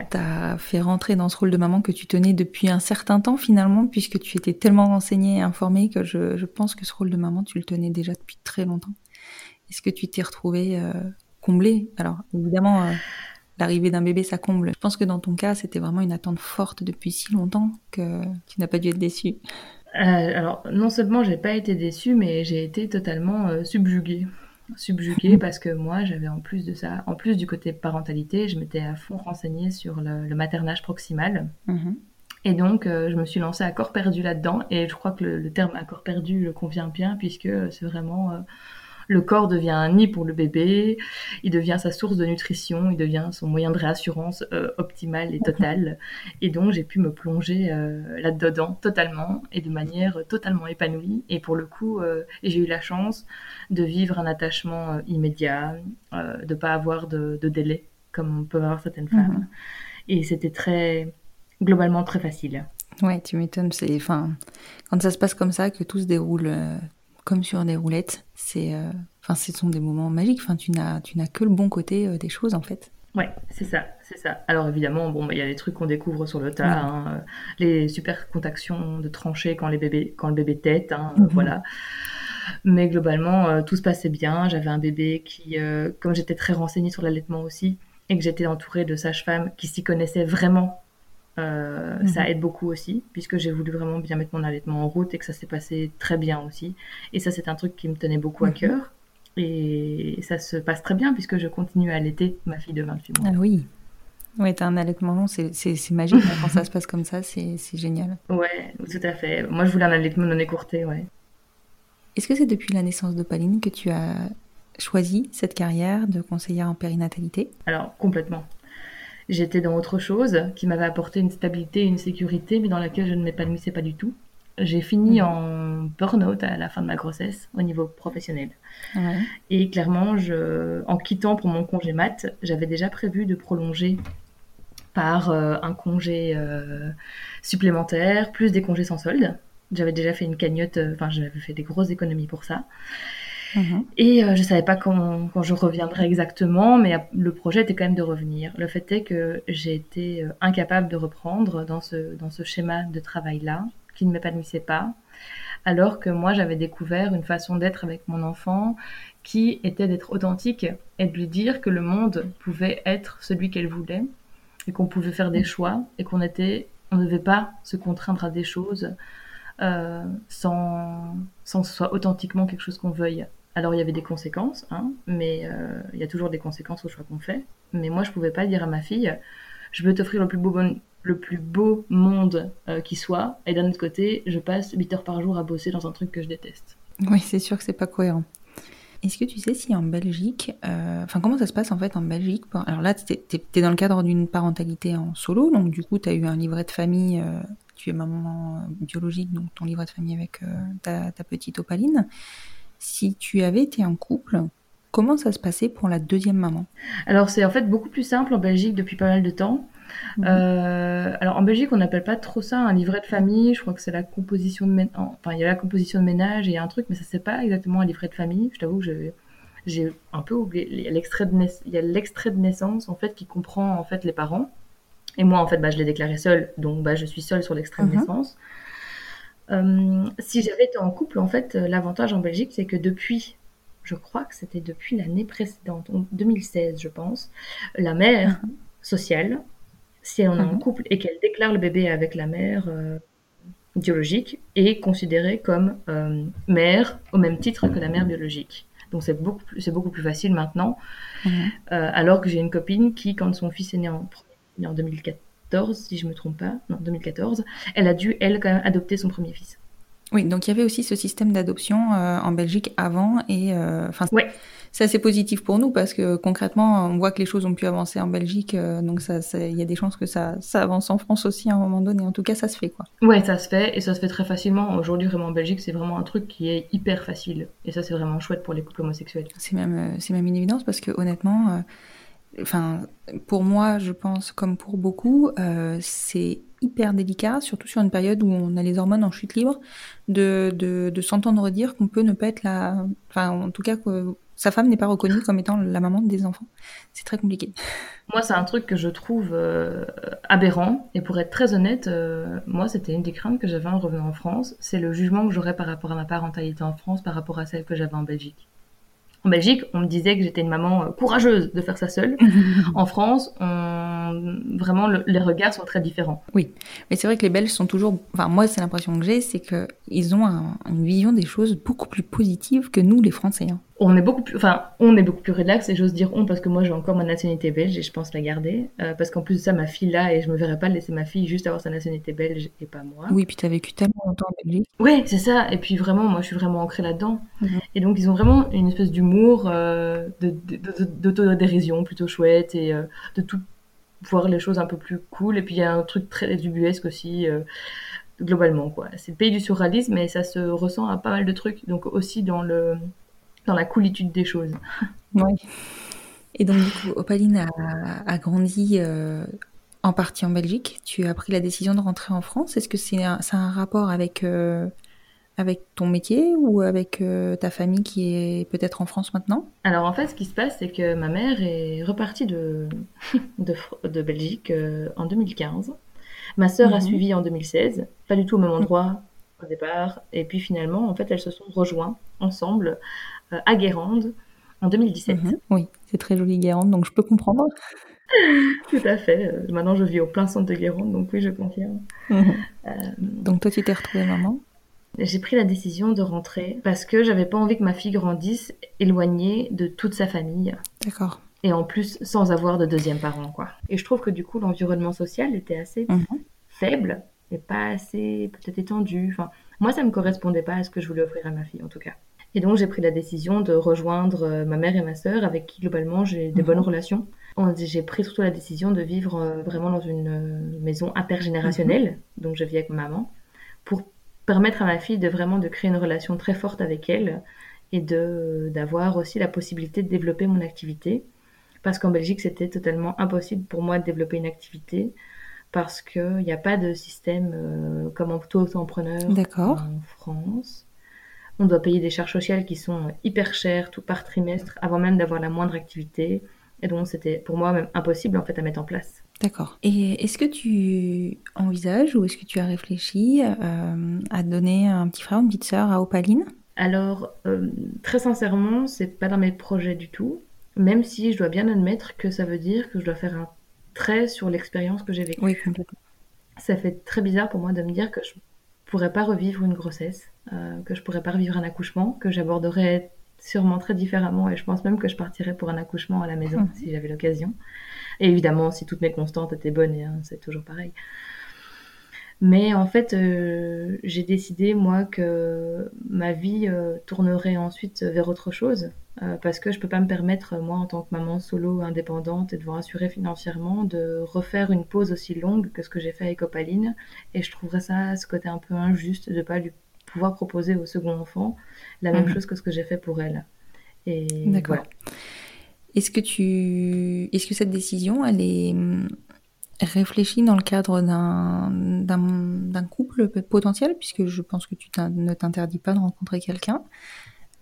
t'a fait rentrer dans ce rôle de maman que tu tenais depuis un certain temps finalement, puisque tu étais tellement renseignée et informée que je, pense que ce rôle de maman, tu le tenais déjà depuis très longtemps. Est-ce que tu t'es retrouvée euh, comblée? Alors, évidemment, l'arrivée d'un bébé, ça comble. Je pense que dans ton cas, c'était vraiment une attente forte depuis si longtemps que tu n'as pas dû être déçue. Euh, alors, non seulement j'ai pas été déçue, mais j'ai été totalement euh, subjuguée. Subjuguée parce que moi, j'avais en plus de ça, en plus du côté parentalité, je m'étais à fond renseignée sur le, maternage proximal. Mhm. Et donc, euh, je me suis lancée à corps perdu là-dedans. Et je crois que le, le terme à corps perdu le convient bien, puisque c'est vraiment le corps devient un nid pour le bébé, il devient sa source de nutrition, il devient son moyen de réassurance euh, optimal et total. Et donc j'ai pu me plonger euh, là-dedans totalement et de manière totalement épanouie. Et pour le coup, euh, j'ai eu la chance de vivre un attachement immédiat, de pas avoir de, délai comme on peut avoir certaines femmes. Mhm. Et c'était très globalement très facile. Ouais, tu m'étonnes. C'est, enfin, quand ça se passe comme ça, que tout se déroule comme sur des roulettes. C'est, euh, enfin, ce sont des moments magiques. Enfin, tu n'as, tu n'as que le bon côté euh, des choses en fait. Ouais, c'est ça, c'est ça. Alors évidemment, bon, bah, il y a les trucs qu'on découvre sur le tas, hein, euh, les super contractions de tranchées quand les bébés, quand le bébé tête, hein, mhm. voilà. Mais globalement, tout se passait bien. J'avais un bébé qui, comme j'étais très renseignée sur l'allaitement aussi, et que j'étais entourée de sages-femmes qui s'y connaissaient vraiment euh, ça mhm. aide beaucoup aussi, puisque j'ai voulu vraiment bien mettre mon allaitement en route et que ça s'est passé très bien aussi. Et ça, c'est un truc qui me tenait beaucoup à mhm. cœur. Et ça se passe très bien, puisque je continue à allaiter ma fille de 28 mois. Ah oui. Ouais, t'as un allaitement long, c'est magique. quand ça se passe comme ça, c'est génial. Ouais, tout à fait. Moi, je voulais un allaitement non écourté, ouais. Est-ce que c'est depuis la naissance de Pauline que tu as choisi cette carrière de conseillère en périnatalité? Alors, complètement j'étais dans autre chose qui m'avait apporté une stabilité, une sécurité, mais dans laquelle je ne m'épanouissais pas du tout. J'ai fini mhm. en burn-out à la fin de ma grossesse au niveau professionnel. Et clairement, je, en quittant pour mon congé mat, j'avais déjà prévu de prolonger par euh, un congé euh, supplémentaire, plus des congés sans solde. J'avais déjà fait une cagnotte, euh, enfin j'avais fait des grosses économies pour ça. Mhm. Et euh, je savais pas quand, je reviendrais exactement, mais le projet était quand même de revenir. Le fait est que j'ai été euh, incapable de reprendre dans ce, schéma de travail-là, qui ne m'épanouissait pas, alors que moi j'avais découvert une façon d'être avec mon enfant qui était d'être authentique et de lui dire que le monde pouvait être celui qu'elle voulait et qu'on pouvait faire des choix et qu'on était, on ne devait pas se contraindre à des choses euh, sans que ce soit authentiquement quelque chose qu'on veuille Alors il y avait des conséquences, hein, mais euh, il y a toujours des conséquences au choix qu'on fait. Mais moi, je pouvais pas dire à ma fille, je veux t'offrir le plus beau, le plus beau monde euh, qui soit, et d'un autre côté, je passe 8 heures par jour à bosser dans un truc que je déteste. Oui, c'est sûr que c'est pas cohérent. Est-ce que tu sais si en Belgique, euh, enfin comment ça se passe en fait en Belgique Alors là, tu es, dans le cadre d'une parentalité en solo, donc du coup, tu as eu un livret de famille, tu es maman biologique, donc ton livret de famille avec ta, petite opaline si tu avais été en couple, comment ça se passait pour la deuxième maman? Alors c'est en fait beaucoup plus simple en Belgique depuis pas mal de temps. Mhm. Euh, alors en Belgique, on n'appelle pas trop ça un livret de famille. Je crois que c'est la composition de ménage. Enfin, il y a la composition de ménage et il y a un truc, mais ça c'est pas exactement un livret de famille. Je t'avoue que j'ai un peu oublié. Il y a l'extrait de, il y a l'extrait de naissance en fait qui comprend en fait les parents. Et moi en fait, bah, je l'ai déclaré seule, donc bah, je suis seule sur l'extrait de mhm. naissance. Euh, si j'avais été en couple, en fait, euh, l'avantage en Belgique, c'est que depuis, je crois que c'était depuis l'année précédente, 2016, je pense, la mère mhm. sociale, si on est en mhm. couple et qu'elle déclare le bébé avec la mère euh, biologique, est considérée comme mère au même titre que la mère biologique. Donc c'est beaucoup, plus, c'est beaucoup plus facile maintenant. Alors que j'ai une copine qui, quand son fils est né en, en 2004, si je me trompe pas, non, 2014, elle a dû, elle, quand même, adopter son premier fils. Oui, donc il y avait aussi ce système d'adoption euh, en Belgique avant et euh, enfin ouais. c'est assez positif pour nous parce que concrètement on voit que les choses ont pu avancer en Belgique euh, donc ça il y a des chances que ça, ça avance en France aussi à un moment donné en tout cas ça se fait quoi. Ouais ça se fait et ça se fait très facilement aujourd'hui vraiment en Belgique c'est vraiment un truc qui est hyper facile et ça c'est vraiment chouette pour les couples homosexuels. C'est même c'est même une évidence parce que honnêtement enfin, pour moi, je pense, comme pour beaucoup, euh, c'est hyper délicat, surtout sur une période où on a les hormones en chute libre, de, de, s'entendre dire qu'on peut ne pas être la... Enfin, en tout cas, sa femme n'est pas reconnue comme étant la maman des enfants. C'est très compliqué. Moi, c'est un truc que je trouve euh, aberrant. Et pour être très honnête, euh, moi, c'était une des craintes que j'avais en revenant en France. C'est le jugement que j'aurais par rapport à ma parentalité en France, par rapport à celle que j'avais en Belgique. En Belgique, on me disait que j'étais une maman euh, courageuse de faire ça seule. en France, vraiment, les regards sont très différents. Oui, mais c'est vrai que les Belges sont toujours. Enfin, moi, c'est l'impression que j'ai, c'est qu'ils ont une vision des choses beaucoup plus positive que nous, les Français. Hein on est beaucoup plus, enfin, on est beaucoup plus relax et j'ose dire on parce que moi j'ai encore ma nationalité belge et je pense la garder euh, parce qu'en plus de ça ma fille là et je me verrais pas laisser ma fille juste avoir sa nationalité belge et pas moi. Oui, puis tu as vécu tellement longtemps en Belgique. Oui, c'est ça. Et puis vraiment, moi je suis vraiment ancrée là-dedans. Mhm. Et donc ils ont vraiment une espèce d'humour, euh, d'autodérision plutôt chouette et euh, de tout voir les choses un peu plus cool. Et puis il y a un truc très dubuesque aussi. globalement quoi c'est le pays du surréalisme mais ça se ressent à pas mal de trucs donc aussi dans le dans la coolitude des choses. Oui. Et donc, du coup, Opaline a, grandi euh, en partie en Belgique. Tu as pris la décision de rentrer en France. Est-ce que c'est un, un, rapport avec, euh, avec ton métier ou avec euh, ta famille qui est peut-être en France maintenant? Alors, en fait, ce qui se passe, c'est que ma mère est repartie de, de, de Belgique en 2015. Ma sœur a mhm. suivi en 2016, pas du tout au même endroit au départ. Et puis finalement, en fait, elles se sont rejointes ensemble à Guérande en 2017. Mhm. oui, c'est très joli Guérande, donc je peux comprendre. Tout à fait. Euh, maintenant, je vis au plein centre de Guérande, donc oui, je confirme. Mhm. Euh, donc toi, tu t'es retrouvée maman? J'ai pris la décision de rentrer parce que j'avais pas envie que ma fille grandisse éloignée de toute sa famille. D'accord. Et en plus, sans avoir de deuxième parent, quoi. Et je trouve que du coup, l'environnement social était assez mhm. faible et pas assez peut-être étendu. Enfin, moi, ça me correspondait pas à ce que je voulais offrir à ma fille, en tout cas. Et donc, j'ai pris la décision de rejoindre euh, ma mère et ma sœur, avec qui, globalement, j'ai des bonnes mhm. relations. J'ai pris surtout la décision de vivre euh, vraiment dans une euh, maison intergénérationnelle, mhm. donc je vis avec ma maman, pour permettre à ma fille de vraiment de créer une relation très forte avec elle et de d'avoir aussi la possibilité de développer mon activité. Parce qu'en Belgique, c'était totalement impossible pour moi de développer une activité parce qu'il n'y a pas de système comme en auto-entrepreneur en France on doit payer des charges sociales qui sont hyper chères tout par trimestre avant même d'avoir la moindre activité. Et donc c'était pour moi même impossible en fait à mettre en place. D'accord. Et est-ce que tu envisages ou est-ce que tu as réfléchi euh, à donner un petit frère, une petite sœur à Opaline? Alors euh, très sincèrement, c'est pas dans mes projets du tout. Même si je dois bien admettre que ça veut dire que je dois faire un trait sur l'expérience que j'ai vécue. Oui, complètement. Ça fait très bizarre pour moi de me dire que je pourrais pas revivre une grossesse, euh, que je pourrais pas revivre un accouchement, que j'aborderais sûrement très différemment et je pense même que je partirais pour un accouchement à la maison mmh. si j'avais l'occasion. Et évidemment, si toutes mes constantes étaient bonnes, hein, c'est toujours pareil. Mais en fait, euh, j'ai décidé, moi, que ma vie euh, tournerait ensuite vers autre chose. Euh, parce que je peux pas me permettre, moi, en tant que maman solo indépendante et devant assurer financièrement, de refaire une pause aussi longue que ce que j'ai fait avec Opaline. Et je trouverais ça, ce côté un peu injuste de pas lui pouvoir proposer au second enfant la même mhm. chose que ce que j'ai fait pour elle. Et D'accord. Est-ce que tu, est-ce que cette décision, elle est hum, réfléchie dans le cadre d'un, d'un, couple potentiel, puisque je pense que tu ne t'interdis pas de rencontrer quelqu'un.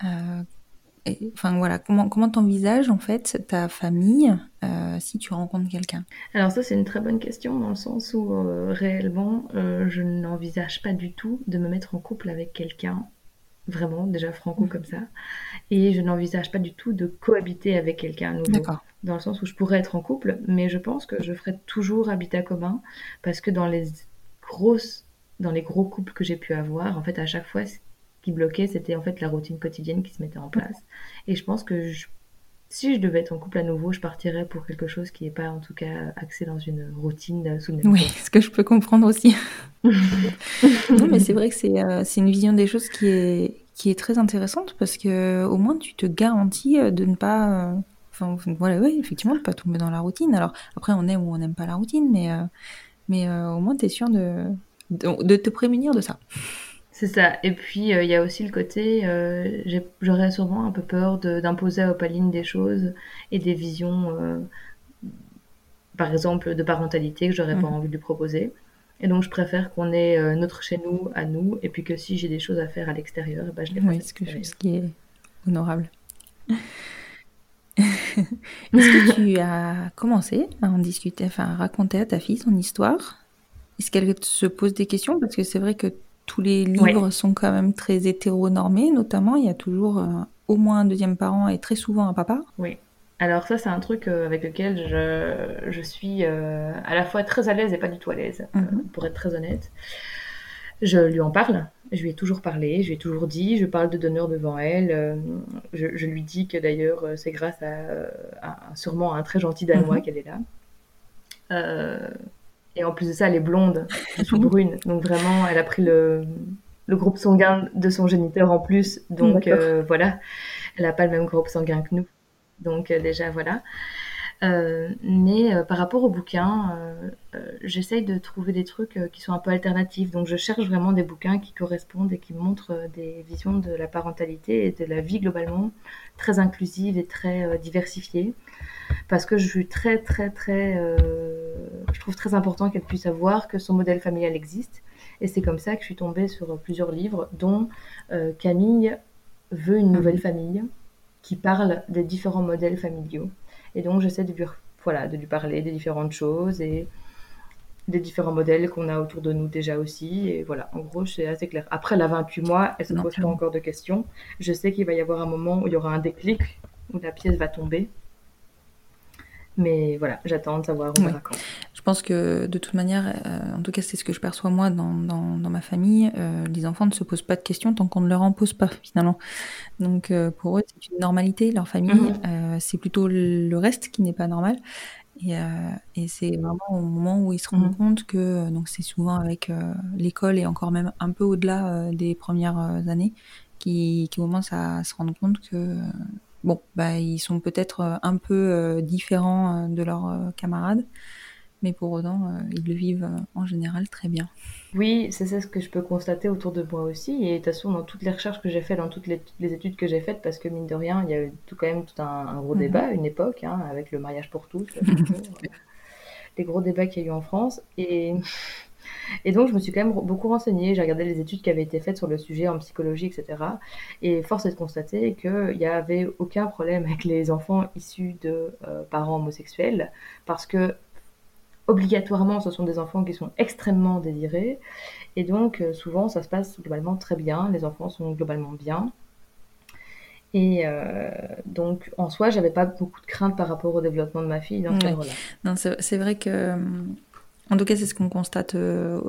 Euh, enfin voilà, comment comment t'envisages en fait ta famille euh, si tu rencontres quelqu'un? Alors ça c'est une très bonne question dans le sens où euh, réellement je n'envisage pas du tout de me mettre en couple avec quelqu'un vraiment, déjà franco mm. comme ça. Et je n'envisage pas du tout de cohabiter avec quelqu'un nouveau. Dans le sens où je pourrais être en couple, mais je pense que je ferai toujours habitat commun parce que dans les grosses, dans les gros couples que j'ai pu avoir, en fait, à chaque fois, qui bloquait, c'était en fait la routine quotidienne qui se mettait en place. Et je pense que si je devais être en couple à nouveau, je partirais pour quelque chose qui n'est pas en tout cas axé dans une routine sous Oui, ce que je peux comprendre aussi. non, mais c'est vrai que euh, c'est une vision des choses qui est, qui est très intéressante parce que au moins tu te garantis euh, de ne pas. Euh, enfin, voilà, oui, effectivement, de ne pas tomber dans la routine. Alors, après, on aime ou on n'aime pas la routine, mais, mais au moins tu es sûr de, de, te prémunir de ça. C'est ça. Et puis, il y a aussi le côté, j'aurais souvent un peu peur d'imposer à Opaline des choses et des visions, par exemple, de parentalité que j'aurais pas mmh. envie de lui proposer. Et donc, je préfère qu'on ait euh, notre chez nous à nous, et puis que si j'ai des choses à faire à l'extérieur, bah, je les. Oui, que, ce qui est honorable. Est-ce que tu as commencé à en discuter, enfin à raconter à ta fille son histoire? Est-ce qu'elle se pose des questions? Parce que c'est vrai que tous les livres sont quand même très hétéronormés, notamment il y a toujours euh, au moins un deuxième parent et très souvent un papa. Oui. Alors ça, c'est un truc euh, avec lequel je, je suis euh, à la fois très à l'aise et pas du tout à l'aise, mhm. pour être très honnête. Je lui en parle, je lui ai toujours parlé, je lui ai toujours dit, je parle de donneur devant elle. je, je, lui dis que d'ailleurs, c'est grâce à, sûrement un très gentil Danois mhm. qu'elle est là. Et en plus de ça, elle est blonde, sous brune. Donc vraiment, elle a pris le, le groupe sanguin de son géniteur en plus. Donc voilà, elle n'a pas le même groupe sanguin que nous. Donc euh, déjà voilà. Euh, mais euh, par rapport au bouquin, j'essaye de trouver des trucs qui sont un peu alternatifs. Donc je cherche vraiment des bouquins qui correspondent et qui montrent des visions de la parentalité et de la vie globalement très inclusive et très diversifiée. Parce que je suis très très très, je trouve très important qu'elle puisse savoir que son modèle familial existe. Et c'est comme ça que je suis tombée sur plusieurs livres, dont Camille veut une nouvelle famille qui parle des différents modèles familiaux. Et donc j'essaie de lui, voilà, de lui parler des différentes choses et des différents modèles qu'on a autour de nous déjà aussi. Et voilà, en gros, c'est assez clair. Après, la 28 mois, elle se pose pas encore de questions. Je sais qu'il va y avoir un moment où il y aura un déclic, où la pièce va tomber. Mais voilà, j'attends de savoir où va Je pense que de toute manière, euh, en tout cas c'est ce que je perçois moi dans, dans, dans ma famille, euh, les enfants ne se posent pas de questions tant qu'on ne leur en pose pas finalement. Donc euh, pour eux c'est une normalité, leur famille, mhm. c'est plutôt le reste qui n'est pas normal. Et, et c'est vraiment au moment où ils se rendent mhm. compte que, donc c'est souvent avec l'école et encore même un peu au-delà des premières années, qui, qui commencent à se rendre compte que bon, bah, ils sont peut-être un peu différents de leurs camarades, mais pour autant, ils le vivent en général très bien. Oui, c'est ça ce que je peux constater autour de moi aussi. Et de toute façon, dans toutes les recherches que j'ai faites, dans toutes les, études que j'ai faites, parce que mine de rien, il y a eu tout, quand même tout un, gros mhm. débat à une époque, hein, avec le mariage pour tous, les gros débats qu'il y a eu en France. Et et donc, je me suis quand même beaucoup renseignée. J'ai regardé les études qui avaient été faites sur le sujet en psychologie, etc. Et force est de constater qu'il n'y avait aucun problème avec les enfants issus de euh, parents homosexuels, parce que obligatoirement, ce sont des enfants qui sont extrêmement désirés. Et donc, euh, souvent, ça se passe globalement très bien. Les enfants sont globalement bien. Et euh, donc, en soi, j'avais pas beaucoup de crainte par rapport au développement de ma fille dans ce là Non, c'est vrai que En tout cas, c'est ce qu'on constate, euh,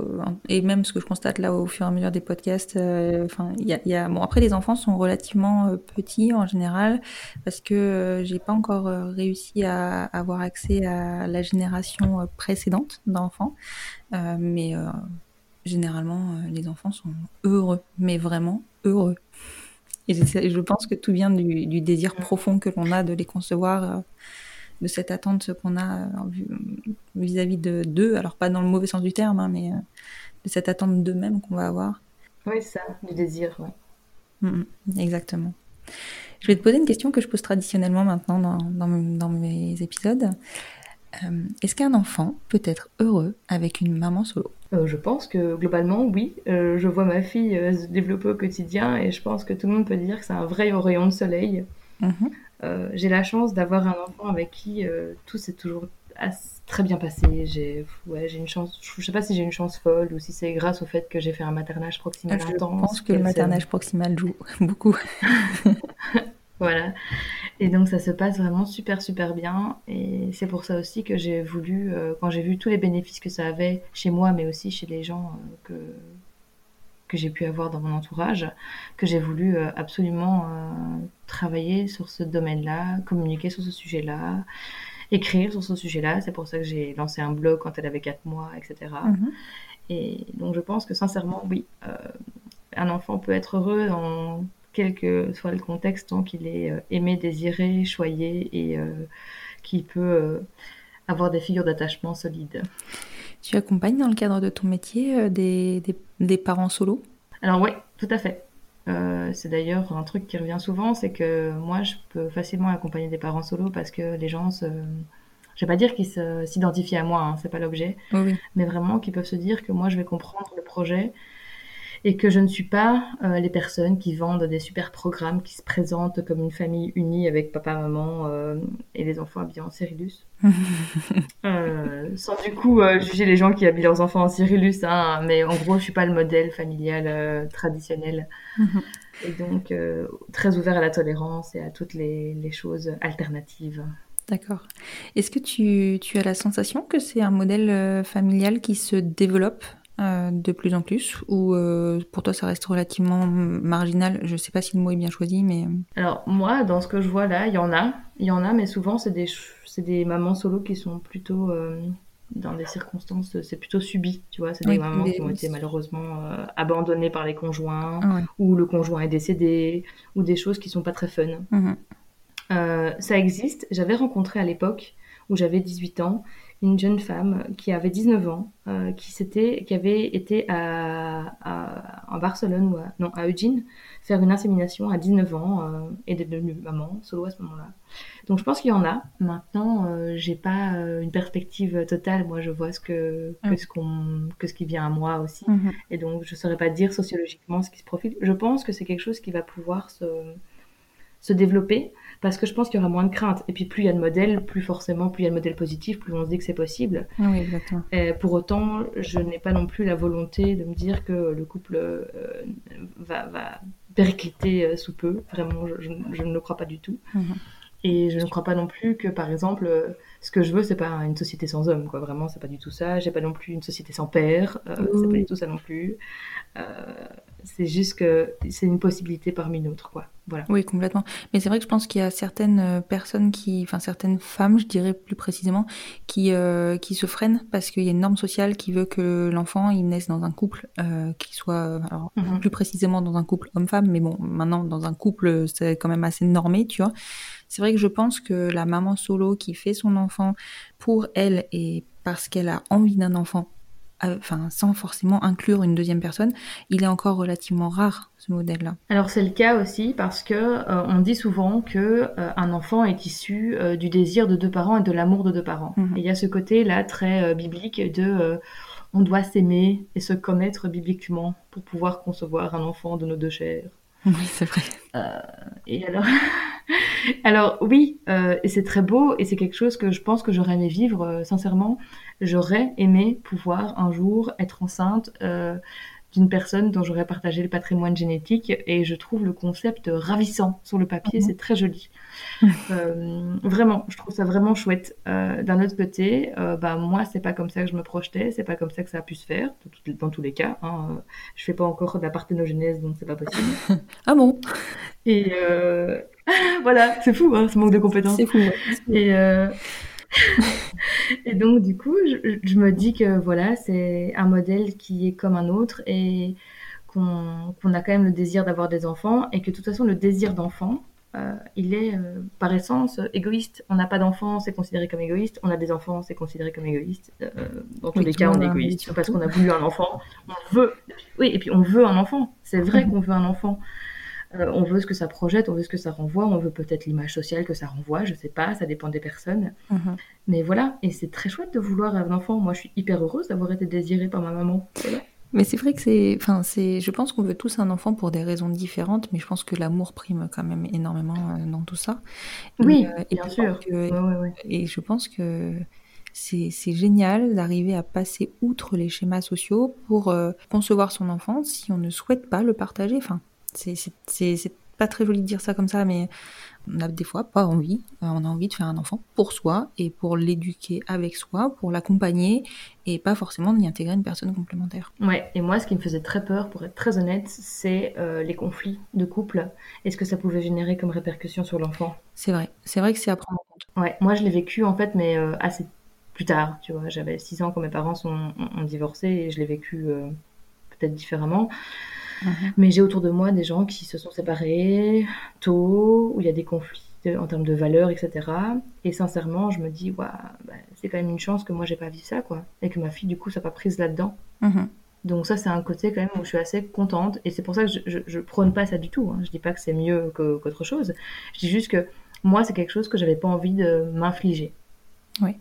et même ce que je constate là au fur et à mesure des podcasts. euh, Enfin, il y a, il y a- bon après les enfants sont relativement euh, petits en général parce que j'ai pas encore réussi à avoir accès à la génération précédente d'enfants, mais généralement les enfants sont heureux, mais vraiment heureux. Et je, je pense que tout vient du, du désir profond que l'on a de les concevoir. De cette attente qu'on a euh, vis-à-vis de d'eux, alors pas dans le mauvais sens du terme, hein, mais euh, de cette attente d'eux-mêmes qu'on va avoir. Oui, ça, du désir, ouais. Mm, mm, exactement. Je vais te poser une question que je pose traditionnellement maintenant dans, dans, mes- dans mes épisodes. Euh, Est-ce qu'un enfant peut être heureux avec une maman solo? Euh, je pense que globalement, oui. Euh, je vois ma fille se développer au quotidien et je pense que tout le monde peut dire que c'est un vrai rayon de soleil. Mhm. Euh, j'ai la chance d'avoir un enfant avec qui euh, tout s'est toujours très bien passé. J'ai ouais, j'ai une chance, je sais pas si j'ai une chance folle ou si c'est grâce au fait que j'ai fait un maternage proximal Je intense. pense que le maternage proximal joue beaucoup. Voilà. Et donc ça se passe vraiment super super bien. Et c'est pour ça aussi que j'ai voulu, euh, quand j'ai vu tous les bénéfices que ça avait chez moi, mais aussi chez les gens euh, que, que j'ai pu avoir dans mon entourage, que j'ai voulu euh, absolument euh, travailler sur ce domaine-là, communiquer sur ce sujet-là, écrire sur ce sujet-là. C'est pour ça que j'ai lancé un blog quand elle avait 4 mois, etc. Mhm. Et donc je pense que sincèrement, oui, euh, un enfant peut être heureux dans quel que soit le contexte tant qu'il est euh, aimé, désiré, choyé et euh, qu'il peut avoir des figures d'attachement solides. Tu accompagnes dans le cadre de ton métier euh, des, des, des parents solos Alors oui, tout à fait. Euh, c'est d'ailleurs un truc qui revient souvent, c'est que moi je peux facilement accompagner des parents solos parce que les gens se... Je vais pas dire qu'ils s'identifient à moi, hein, c'est pas l'objet, oui. mais vraiment qu'ils peuvent se dire que moi je vais comprendre le projet et que je ne suis pas euh, les personnes qui vendent des super programmes qui se présentent comme une famille unie avec papa, maman euh, et les enfants habillés en Cyrillus. Euh, sans du coup juger les gens qui habillent leurs enfants en Cyrillus, hein, mais en gros je suis pas le modèle familial traditionnel. Mhm. Et donc très ouvert à la tolérance et à toutes les, les choses alternatives. D'accord. Est-ce que tu, tu as la sensation que c'est un modèle familial qui se développe? Euh, de plus en plus ou euh, pour toi ça reste relativement marginal? Je sais pas si le mot est bien choisi, mais Alors moi, dans ce que je vois là, il y en a, il y en a, mais souvent c'est des c'est des mamans solo qui sont plutôt euh, dans des circonstances, c'est plutôt subi, tu vois, c'est des Oui, mamans des- qui ont été malheureusement euh, abandonnées par les conjoints, Ah ouais. ou le conjoint est décédé, ou des choses qui sont pas très fun. Mhm. Euh, ça existe. J'avais rencontré à l'époque où j'avais 18 ans une jeune femme qui avait 19 ans, euh, qui, s'était, qui avait été à, à, à Barcelone ou à, non, à Eugene faire une insémination à 19 ans euh, et est devenue maman solo à ce moment-là. Donc je pense qu'il y en a. Maintenant, euh, j'ai pas euh, une perspective totale. Moi, je vois ce que, que, ce qu'on, que ce qui vient à moi aussi. Mhm. Et donc, je ne saurais pas dire sociologiquement ce qui se profile. Je pense que c'est quelque chose qui va pouvoir se, se développer parce que je pense qu'il y aura moins de crainte. Et puis, plus il y a de modèles, plus forcément, plus il y a de modèles positifs, plus on se dit que c'est possible. Oui, exactement. Et pour autant, je n'ai pas non plus la volonté de me dire que le couple euh, va, va péricliter euh, sous peu. Vraiment, je, je- je ne le crois pas du tout. Mhm. Et je ne crois pas non plus que, par exemple, euh, ce que je veux, c'est pas une société sans hommes, quoi. Vraiment, c'est pas du tout ça. J'ai pas non plus une société sans père. euh, C'est pas du tout ça non plus. Euh, c'est juste que c'est une possibilité parmi d'autres, quoi. Voilà. Oui, complètement. Mais c'est vrai que je pense qu'il y a certaines euh, personnes qui, enfin certaines femmes, je dirais plus précisément, qui euh, qui se freinent parce qu'il y a une norme sociale qui veut que l'enfant il naisse dans un couple euh, qui soit, alors Mhm. plus précisément dans un couple homme-femme, mais bon, maintenant dans un couple c'est quand même assez normé, tu vois. C'est vrai que je pense que la maman solo qui fait son enfant pour elle et parce qu'elle a envie d'un enfant, euh, enfin sans forcément inclure une deuxième personne, il est encore relativement rare ce modèle-là. Alors c'est le cas aussi parce que euh, on dit souvent que euh, un enfant est issu euh, du désir de deux parents et de l'amour de deux parents. Mhm. Et il y a ce côté là très biblique de on doit s'aimer et se connaître bibliquement pour pouvoir concevoir un enfant de nos deux chairs. Oui, c'est vrai. Et alors, alors oui, euh, c'est très beau et c'est quelque chose que je pense que j'aurais aimé vivre. euh, sincèrement, j'aurais aimé pouvoir un jour être enceinte, euh, d'une personne dont j'aurais partagé le patrimoine génétique et je trouve le concept ravissant sur le papier, mhm. c'est très joli. Euh, vraiment, je trouve ça vraiment chouette. Euh, d'un autre côté, euh, bah, moi, c'est pas comme ça que je me projetais, c'est pas comme ça que ça a pu se faire, dans, tous les cas. Hein. Je fais pas encore de la parthénogenèse, donc c'est pas possible. ah bon? Et voilà, c'est fou, hein, ce manque de compétences. C'est fou. Et, et donc, du coup, je, me dis que voilà, c'est un modèle qui est comme un autre et qu'on a quand même le désir d'avoir des enfants et que de toute façon, le désir d'enfant, euh, il est euh, par essence égoïste. On n'a pas d'enfants, c'est considéré comme égoïste. On a des enfants, c'est considéré comme égoïste. Euh, dans tous les cas, on est égoïste. Parce qu'on a voulu un enfant, on veut. Oui, et puis on veut un enfant. C'est vrai qu'on veut un enfant. On veut ce que ça projette, on veut ce que ça renvoie, on veut peut-être l'image sociale que ça renvoie, je sais pas, ça dépend des personnes. Mhm. Mais voilà, et c'est très chouette de vouloir un enfant. Moi, je suis hyper heureuse d'avoir été désirée par ma maman. Mais c'est vrai que c'est, enfin, c'est, je pense qu'on veut tous un enfant pour des raisons différentes, mais je pense que l'amour prime quand même énormément euh, dans tout ça. Oui, euh, bien sûr. Et je pense que c'est, c'est génial d'arriver à passer outre les schémas sociaux pour euh, concevoir son enfant si on ne souhaite pas le partager. Enfin, c'est, pas très joli de dire ça comme ça, mais on a des fois pas envie. Euh, on a envie de faire un enfant pour soi et pour l'éduquer avec soi, pour l'accompagner et pas forcément d'y intégrer une personne complémentaire. Ouais, et moi, ce qui me faisait très peur, pour être très honnête, c'est euh, les conflits de couple est ce que ça pouvait générer comme répercussion sur l'enfant? C'est vrai, c'est vrai que c'est à prendre en compte. Ouais, moi je l'ai vécu en fait, mais euh, assez plus tard, tu vois. J'avais 6 ans quand mes parents sont, ont, divorcé et je l'ai vécu peut-être différemment. Mhm. Mais j'ai autour de moi des gens qui se sont séparés tôt, où il y a des conflits en termes de valeurs, etc. Et sincèrement, je me dis, ouais, bah, c'est quand même une chance que moi j'ai pas vu ça, quoi. Et que ma fille, du coup, ça pas prise là-dedans. Mhm. Donc ça, c'est un côté quand même où je suis assez contente. Et c'est pour ça que je, je, prône pas ça du tout. Hein. Je dis pas que c'est mieux qu'autre chose. Je dis juste que moi, c'est quelque chose que j'avais pas envie de m'infliger. Oui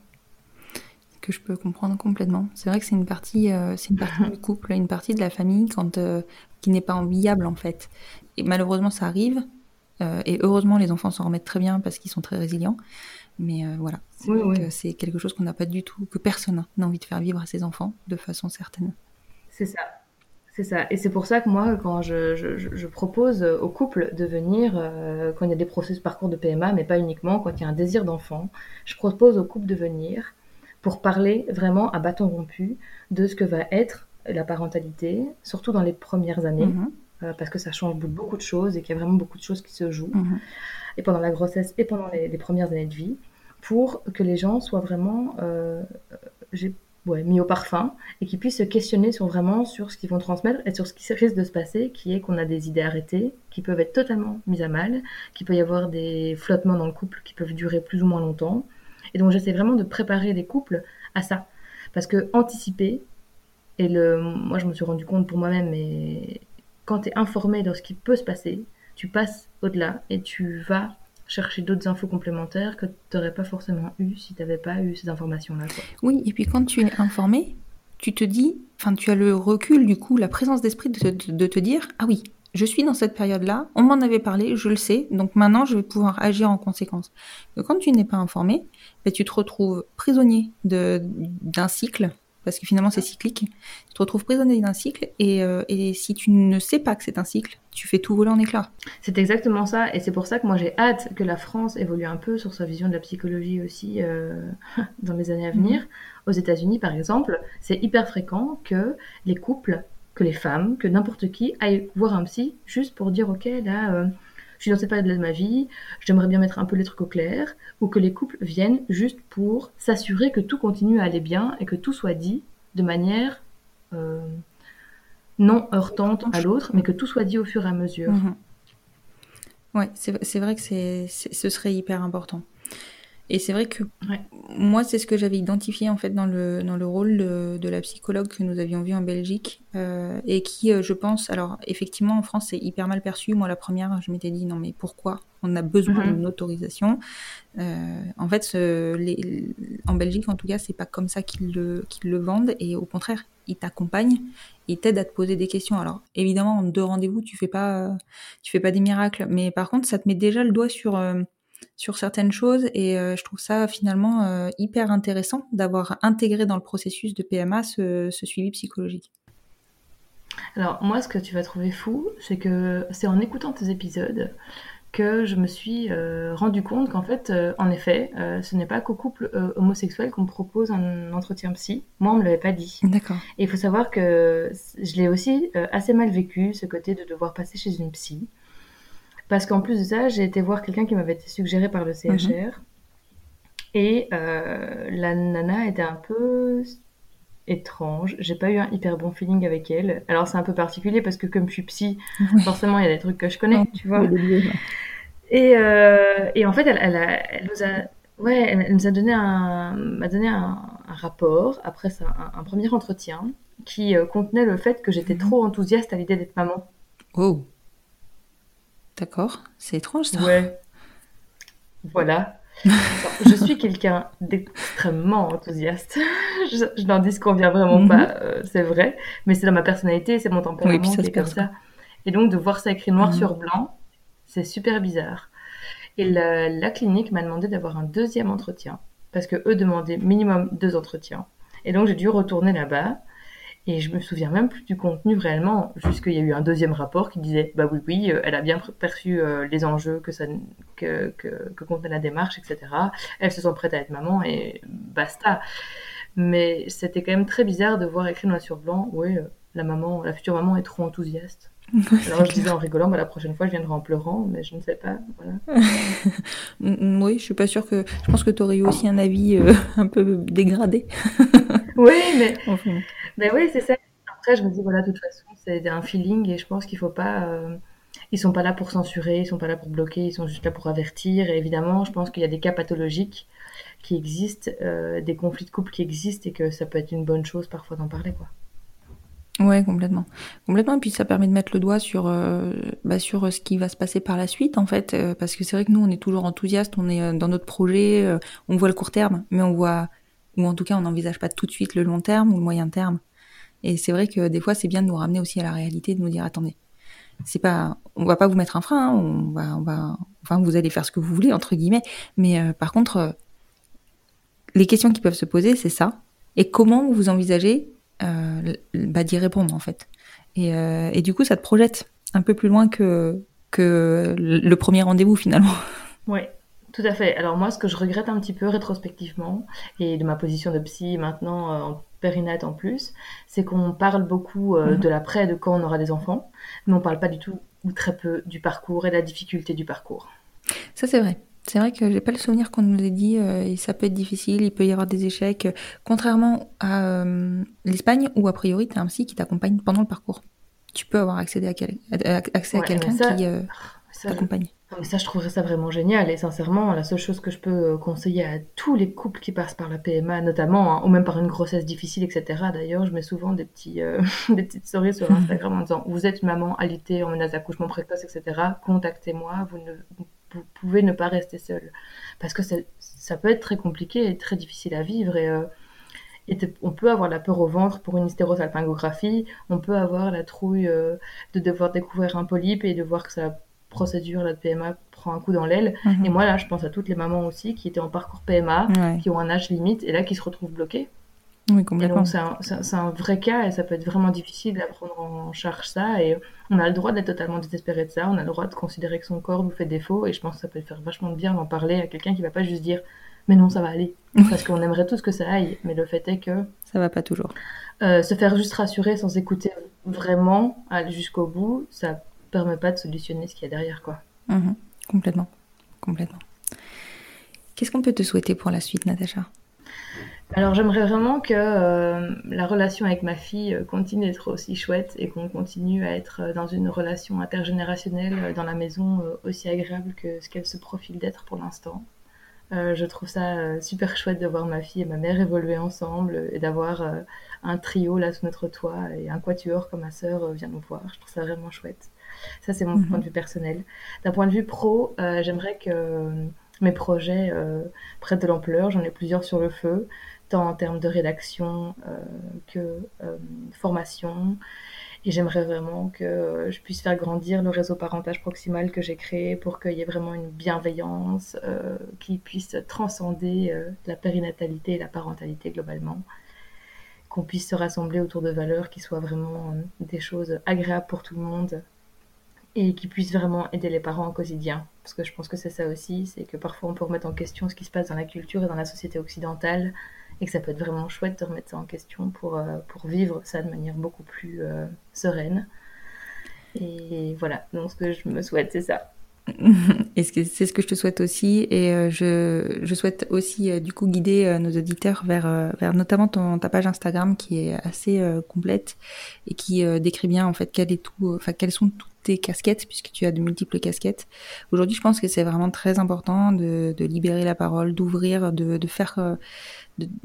que je peux comprendre complètement. C'est vrai que c'est une partie, euh, c'est une partie du couple, une partie de la famille quand euh, qui n'est pas enviable en fait. Et malheureusement, ça arrive. Euh, et heureusement, les enfants s'en remettent très bien parce qu'ils sont très résilients. Mais voilà, c'est quelque chose qu'on n'a pas du tout, que personne n'a envie de faire vivre à ses enfants de façon certaine. C'est ça. C'est ça. Et c'est pour ça que moi, quand je, je, propose aux couples de venir, quand il y a des processus parcours de PMA, mais pas uniquement, quand il y a un désir d'enfant, je propose aux couples de venir pour parler vraiment à bâton rompu de ce que va être la parentalité, surtout dans les premières années, mhm. euh, parce que ça change beaucoup de choses et qu'il y a vraiment beaucoup de choses qui se jouent, mhm. et pendant la grossesse et pendant les, premières années de vie, pour que les gens soient vraiment euh, mis au parfum et qu'ils puissent se questionner sur vraiment sur ce qu'ils vont transmettre et sur ce qui risque de se passer, qui est qu'on a des idées arrêtées, qui peuvent être totalement mises à mal, qu'il peut y avoir des flottements dans le couple qui peuvent durer plus ou moins longtemps, et donc j'essaie vraiment de préparer les couples à ça. Parce que anticiper, et le, moi je me suis rendu compte pour moi-même, mais quand tu es informé de ce qui peut se passer, tu passes au-delà et tu vas chercher d'autres infos complémentaires que tu n'aurais pas forcément eu si tu n'avais pas eu ces informations-là. Oui, et puis quand tu es informé, tu te dis, enfin tu as le recul du coup, la présence d'esprit de, de, te dire, ah oui, je suis dans cette période-là, on m'en avait parlé, je le sais, donc maintenant je vais pouvoir agir en conséquence. quand tu n'es pas informé, ben, tu te retrouves prisonnier d'un cycle, parce que finalement c'est cyclique, tu te retrouves prisonnier d'un cycle, et, euh, et, si tu ne sais pas que c'est un cycle, tu fais tout voler en éclats. C'est exactement ça, et c'est pour ça que moi j'ai hâte que la France évolue un peu sur sa vision de la psychologie aussi euh, dans les années à venir. Mhm. Aux États-Unis par exemple, c'est hyper fréquent que les couples que les femmes, que n'importe qui aille voir un psy juste pour dire ok là euh, je suis dans cette période de ma vie, j'aimerais bien mettre un peu les trucs au clair, ou que les couples viennent juste pour s'assurer que tout continue à aller bien et que tout soit dit de manière euh, non heurtante à l'autre, mais que tout soit dit au fur et à mesure. Mhm. Ouais, c'est vrai que ce serait hyper important. Et c'est vrai que moi, c'est ce que j'avais identifié en fait dans le, dans le rôle de, la psychologue que nous avions vu en Belgique euh, et qui, euh, je pense, alors effectivement en France c'est hyper mal perçu. Moi, la première, je m'étais dit non mais pourquoi on a besoin mhm. d'une autorisation? Euh, En fait, les, en Belgique, en tout cas, c'est pas comme ça qu'ils le, qu'ils le vendent et au contraire, ils t'accompagnent, ils t'aident à te poser des questions. Alors évidemment, en deux rendez-vous, tu fais pas, tu fais pas des miracles, mais par contre, ça te met déjà le doigt sur sur certaines choses et euh, je trouve ça finalement euh, hyper intéressant d'avoir intégré dans le processus de PMA ce, suivi psychologique. Alors moi, ce que tu vas trouver fou, c'est que c'est en écoutant tes épisodes que je me suis euh, rendu compte qu'en fait, en effet, ce n'est pas qu'aux couples homosexuels qu'on propose un entretien psy. Moi, on me l'avait pas dit. D'accord. Et il faut savoir que je l'ai aussi assez mal vécu, ce côté de devoir passer chez une psy. Parce qu'en plus de ça, j'ai été voir quelqu'un qui m'avait été suggéré par le CHR. Et la nana était un peu étrange. J'ai pas eu un hyper bon feeling avec elle. Alors c'est un peu particulier parce que comme je suis psy, forcément il y a des trucs que je connais, tu vois. Et, euh, et, en fait, elle, elle, nous a, ouais, elle nous a donné un, m'a donné un, rapport après ça, un, premier entretien qui euh, contenait le fait que j'étais mhm. trop enthousiaste à l'idée d'être maman. Oh. D'accord, c'est étrange ça. Ouais. Voilà je suis quelqu'un d'extrêmement enthousiaste. je, n'en dis qu'on vient vraiment pas, mhm. euh, c'est vrai. Mais c'est dans ma personnalité, c'est mon tempérament qui est comme ça. Et donc de voir ça écrit noir mhm. sur blanc, c'est super bizarre. Et la, clinique m'a demandé d'avoir un deuxième entretien parce que eux demandaient minimum deux entretiens. Et donc j'ai dû retourner là-bas. Et je me souviens même plus du contenu réellement, qu'il y a eu un deuxième rapport qui disait bah oui oui, euh, elle a bien perçu euh, les enjeux que ça que, que, que contenait la démarche, etc. Elle se sent prête à être maman et basta. Mais c'était quand même très bizarre de voir écrit noir sur blanc, oui, euh, la maman, la future maman est trop enthousiaste. Alors je disais en rigolant, bah, la prochaine fois je viendrai en pleurant, mais je ne sais pas. Voilà. oui, je suis pas sûre que. Je pense que tu aurais eu aussi un avis un peu dégradé. oui, mais. Ben oui, c'est ça. Après, je me dis, voilà, de toute façon, c'est un feeling et je pense qu'il faut pas. Euh, ils sont pas là pour censurer, ils sont pas là pour bloquer, ils sont juste là pour avertir. Et évidemment, je pense qu'il y a des cas pathologiques qui existent, euh, des conflits de couple qui existent et que ça peut être une bonne chose parfois d'en parler, quoi. Ouais, complètement. Complètement. Et puis ça permet de mettre le doigt sur, euh, bah, sur ce qui va se passer par la suite, en fait. parce que c'est vrai que nous, on est toujours enthousiastes, on est dans notre projet, on voit le court terme, mais on voit, ou en tout cas, on n'envisage pas tout de suite le long terme ou le moyen terme. Et c'est vrai que des fois, c'est bien de nous ramener aussi à la réalité, de nous dire attendez, c'est pas, on va pas vous mettre un frein, hein, on va, on va, enfin, vous allez faire ce que vous voulez entre guillemets. Mais euh, par contre, euh, les questions qui peuvent se poser, c'est ça. Et comment vous envisagez euh, bah, d'y répondre en fait. Et, du coup, ça te projette un peu plus loin que que le premier rendez-vous finalement. Ouais, tout à fait. Alors moi, ce que je regrette un petit peu rétrospectivement, et de ma position de psy maintenant en périnate en plus, c'est qu'on parle beaucoup euh, mhm. de l'après, de quand on aura des enfants, mais on parle pas du tout ou très peu du parcours et de la difficulté du parcours. Ça c'est vrai. C'est vrai que j'ai pas le souvenir qu'on nous ait dit euh, et ça peut être difficile, il peut y avoir des échecs. Contrairement à euh, l'Espagne où a priori tu as un psy qui t'accompagne pendant le parcours. Tu peux avoir accès à, accès à quelqu'un qui t'accompagne. Mais ça, je trouverais ça vraiment génial. Et sincèrement, la seule chose que je peux euh, conseiller à tous les couples qui passent par la PMA, notamment, hein, ou même par une grossesse difficile, etc. D'ailleurs, je mets souvent des, petits, euh, des petites stories sur Instagram en disant Vous êtes maman alitée en menace d'accouchement précoce, etc. Contactez-moi, vous, ne, vous pouvez ne pas rester seul. Parce que ça peut être très compliqué et très difficile à vivre. Et, euh, on peut avoir la peur au ventre pour une hystérosalpingographie, on peut avoir la trouille de devoir découvrir un polype et de voir que ça procédure, la PMA prend un coup dans l'aile. Mhm. Et moi, là, je pense à toutes les mamans aussi qui étaient en parcours PMA, qui ont un âge limite, et là, qui se retrouvent bloquées. Oui, complètement. c'est un, vrai cas, et ça peut être vraiment difficile à prendre en charge ça. Et on a le droit d'être totalement désespéré de ça, on a le droit de considérer que son corps nous fait défaut, et je pense que ça peut faire vachement de bien d'en parler à quelqu'un qui va pas juste dire mais non, ça va aller. Parce qu'on aimerait tous que ça aille, mais le fait est que. Ça va pas toujours. Euh, se faire juste rassurer sans écouter vraiment jusqu'au bout, ça permet pas de solutionner ce qu'il y a derrière, quoi. Mhm. complètement, complètement. Qu'est-ce qu'on peut te souhaiter pour la suite, Natacha? Alors j'aimerais vraiment que euh, la relation avec ma fille euh, continue d'être aussi chouette et qu'on continue à être euh, dans une relation intergénérationnelle dans la maison aussi agréable que ce qu'elle se profile d'être pour l'instant. je trouve ça super chouette de voir ma fille et ma mère évoluer ensemble et d'avoir un trio là sous notre toit et un quatuor comme ma sœur vient nous voir. Je trouve ça vraiment chouette. Ça, c'est mon mhm. point de vue personnel. D'un point de vue pro, euh, j'aimerais que euh, mes projets euh, prennent de l'ampleur. J'en ai plusieurs sur le feu, tant en termes de rédaction que formation. Et j'aimerais vraiment que je puisse faire grandir le réseau parentage proximal que j'ai créé pour qu'il y ait vraiment une bienveillance qui puisse transcender la périnatalité et la parentalité globalement. qu'on puisse se rassembler autour de valeurs qui soient vraiment des choses agréables pour tout le monde et qui puissent vraiment aider les parents au quotidien. Parce que je pense que c'est ça aussi, c'est que parfois on peut remettre en question ce qui se passe dans la culture et dans la société occidentale, et que ça peut être vraiment chouette de remettre ça en question pour, euh, pour vivre ça de manière beaucoup plus euh, sereine. Et voilà, donc ce que je me souhaite, c'est ça. et c'est ce que je te souhaite aussi. Et euh, je, je, souhaite aussi du coup guider nos auditeurs vers, vers notamment ton, ta page Instagram qui est assez complète et qui décrit bien en fait quel est tout, enfin quelles sont toutes tes casquettes puisque tu as de multiples casquettes. Aujourd'hui, je pense que c'est vraiment très important de, libérer la parole, d'ouvrir, de, de faire,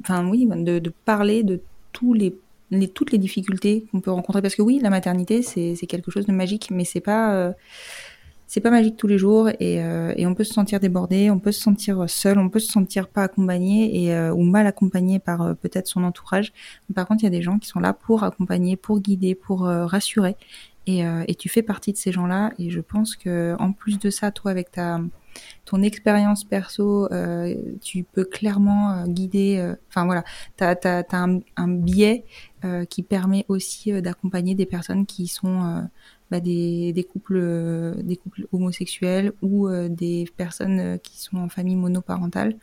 enfin oui, de, parler de tous les toutes les difficultés qu'on peut rencontrer parce que oui la maternité c'est quelque chose de magique mais c'est pas c'est pas magique tous les jours et, euh, et, on peut se sentir débordé, on peut se sentir seul, on peut se sentir pas accompagné et euh, ou mal accompagné par euh, peut-être son entourage. Par contre, il y a des gens qui sont là pour accompagner, pour guider, pour rassurer. Et, et, tu fais partie de ces gens-là. Et je pense que en plus de ça, toi, avec ta ton expérience perso, tu peux clairement guider. Enfin voilà, t'as as, un, un biais qui permet aussi d'accompagner des personnes qui sont bah, des, couples, euh, des couples homosexuels ou euh, des personnes euh, qui sont en famille monoparentale,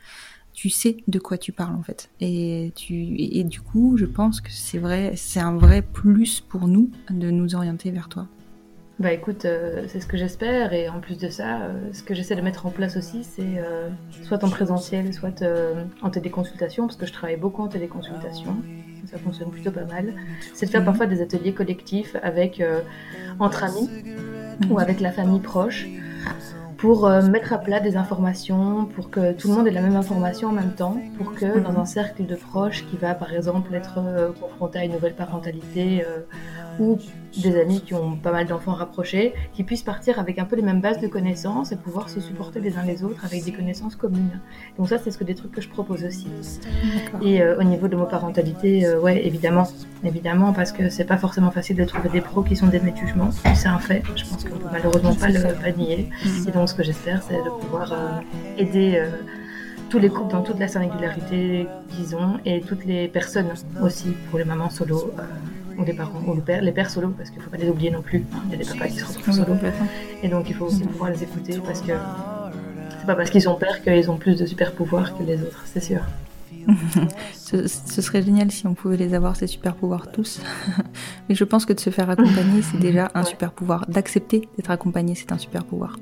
tu sais de quoi tu parles en fait. Et, tu, et, du coup, je pense que c'est vrai, c'est un vrai plus pour nous de nous orienter vers toi. Bah écoute, c'est ce que j'espère et en plus de ça, ce que j'essaie de mettre en place aussi, c'est soit en présentiel, soit en téléconsultation, parce que je travaille beaucoup en téléconsultation ça fonctionne plutôt pas mal, c'est de faire parfois des ateliers collectifs avec, euh, entre amis ou avec la famille proche pour euh, mettre à plat des informations, pour que tout le monde ait la même information en même temps, pour que dans un cercle de proches qui va par exemple être euh, confronté à une nouvelle parentalité ou des amis qui ont pas mal d'enfants rapprochés, qui puissent partir avec un peu les mêmes bases de connaissances et pouvoir se supporter les uns les autres avec des connaissances communes. Donc ça, c'est ce que des trucs que je propose aussi. Et euh, au niveau de parentalité, euh, ouais, évidemment, évidemment, parce que c'est pas forcément facile de trouver des pros qui sont des jugements. C'est un fait. Je pense qu'on peut malheureusement pas le pas nier. Mm. Et donc, ce que j'espère, c'est de pouvoir euh, aider tous les couples dans toute la singularité qu'ils ont et toutes les personnes aussi pour les mamans solo ou les parents, ou le père, les pères solo, parce qu'il ne faut pas les oublier non plus. Il y a des papas qui se retrouvent solo. Et donc il faut aussi pouvoir les écouter parce que c'est pas parce qu'ils sont pères qu'ils ont plus de super pouvoirs que les autres, c'est sûr. ce, serait génial si on pouvait les avoir, ces super pouvoirs tous. Mais je pense que de se faire accompagner, c'est déjà un super pouvoir. D'accepter d'être accompagné, c'est un super pouvoir.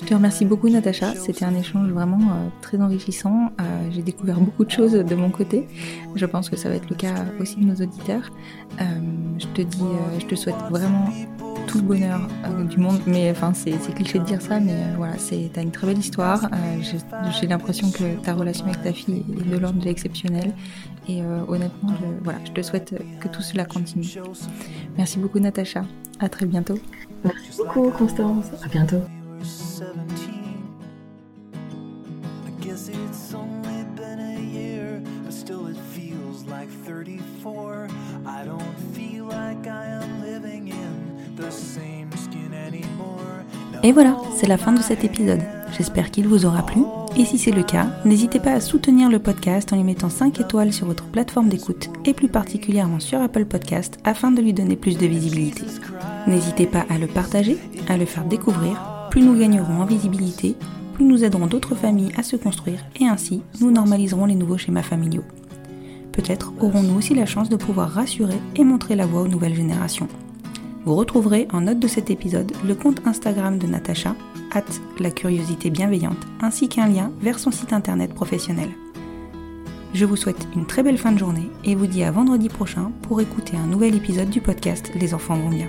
Je te remercie beaucoup Natacha, c'était un échange vraiment euh, très enrichissant. Euh, j'ai découvert beaucoup de choses de mon côté. Je pense que ça va être le cas aussi de nos auditeurs. Euh, je te dis, je te souhaite vraiment tout le bonheur du monde. Mais enfin, c'est cliché de dire ça, mais voilà, t'as une très belle histoire. j'ai l'impression que ta relation avec ta fille est de l'ordre de l'exceptionnel. Et honnêtement, voilà, je te souhaite que tout cela continue. Merci beaucoup Natacha. À très bientôt. Merci beaucoup Constance. À bientôt. Et voilà, c'est la fin de cet épisode. J'espère qu'il vous aura plu. Et si c'est le cas, n'hésitez pas à soutenir le podcast en lui mettant 5 étoiles sur votre plateforme d'écoute et plus particulièrement sur Apple Podcast afin de lui donner plus de visibilité. N'hésitez pas à le partager, à le faire découvrir. Plus nous gagnerons en visibilité, plus nous aiderons d'autres familles à se construire et ainsi nous normaliserons les nouveaux schémas familiaux. Peut-être aurons-nous aussi la chance de pouvoir rassurer et montrer la voie aux nouvelles générations. Vous retrouverez en note de cet épisode le compte Instagram de Natacha, at la curiosité bienveillante, ainsi qu'un lien vers son site internet professionnel. Je vous souhaite une très belle fin de journée et vous dis à vendredi prochain pour écouter un nouvel épisode du podcast Les enfants vont bien.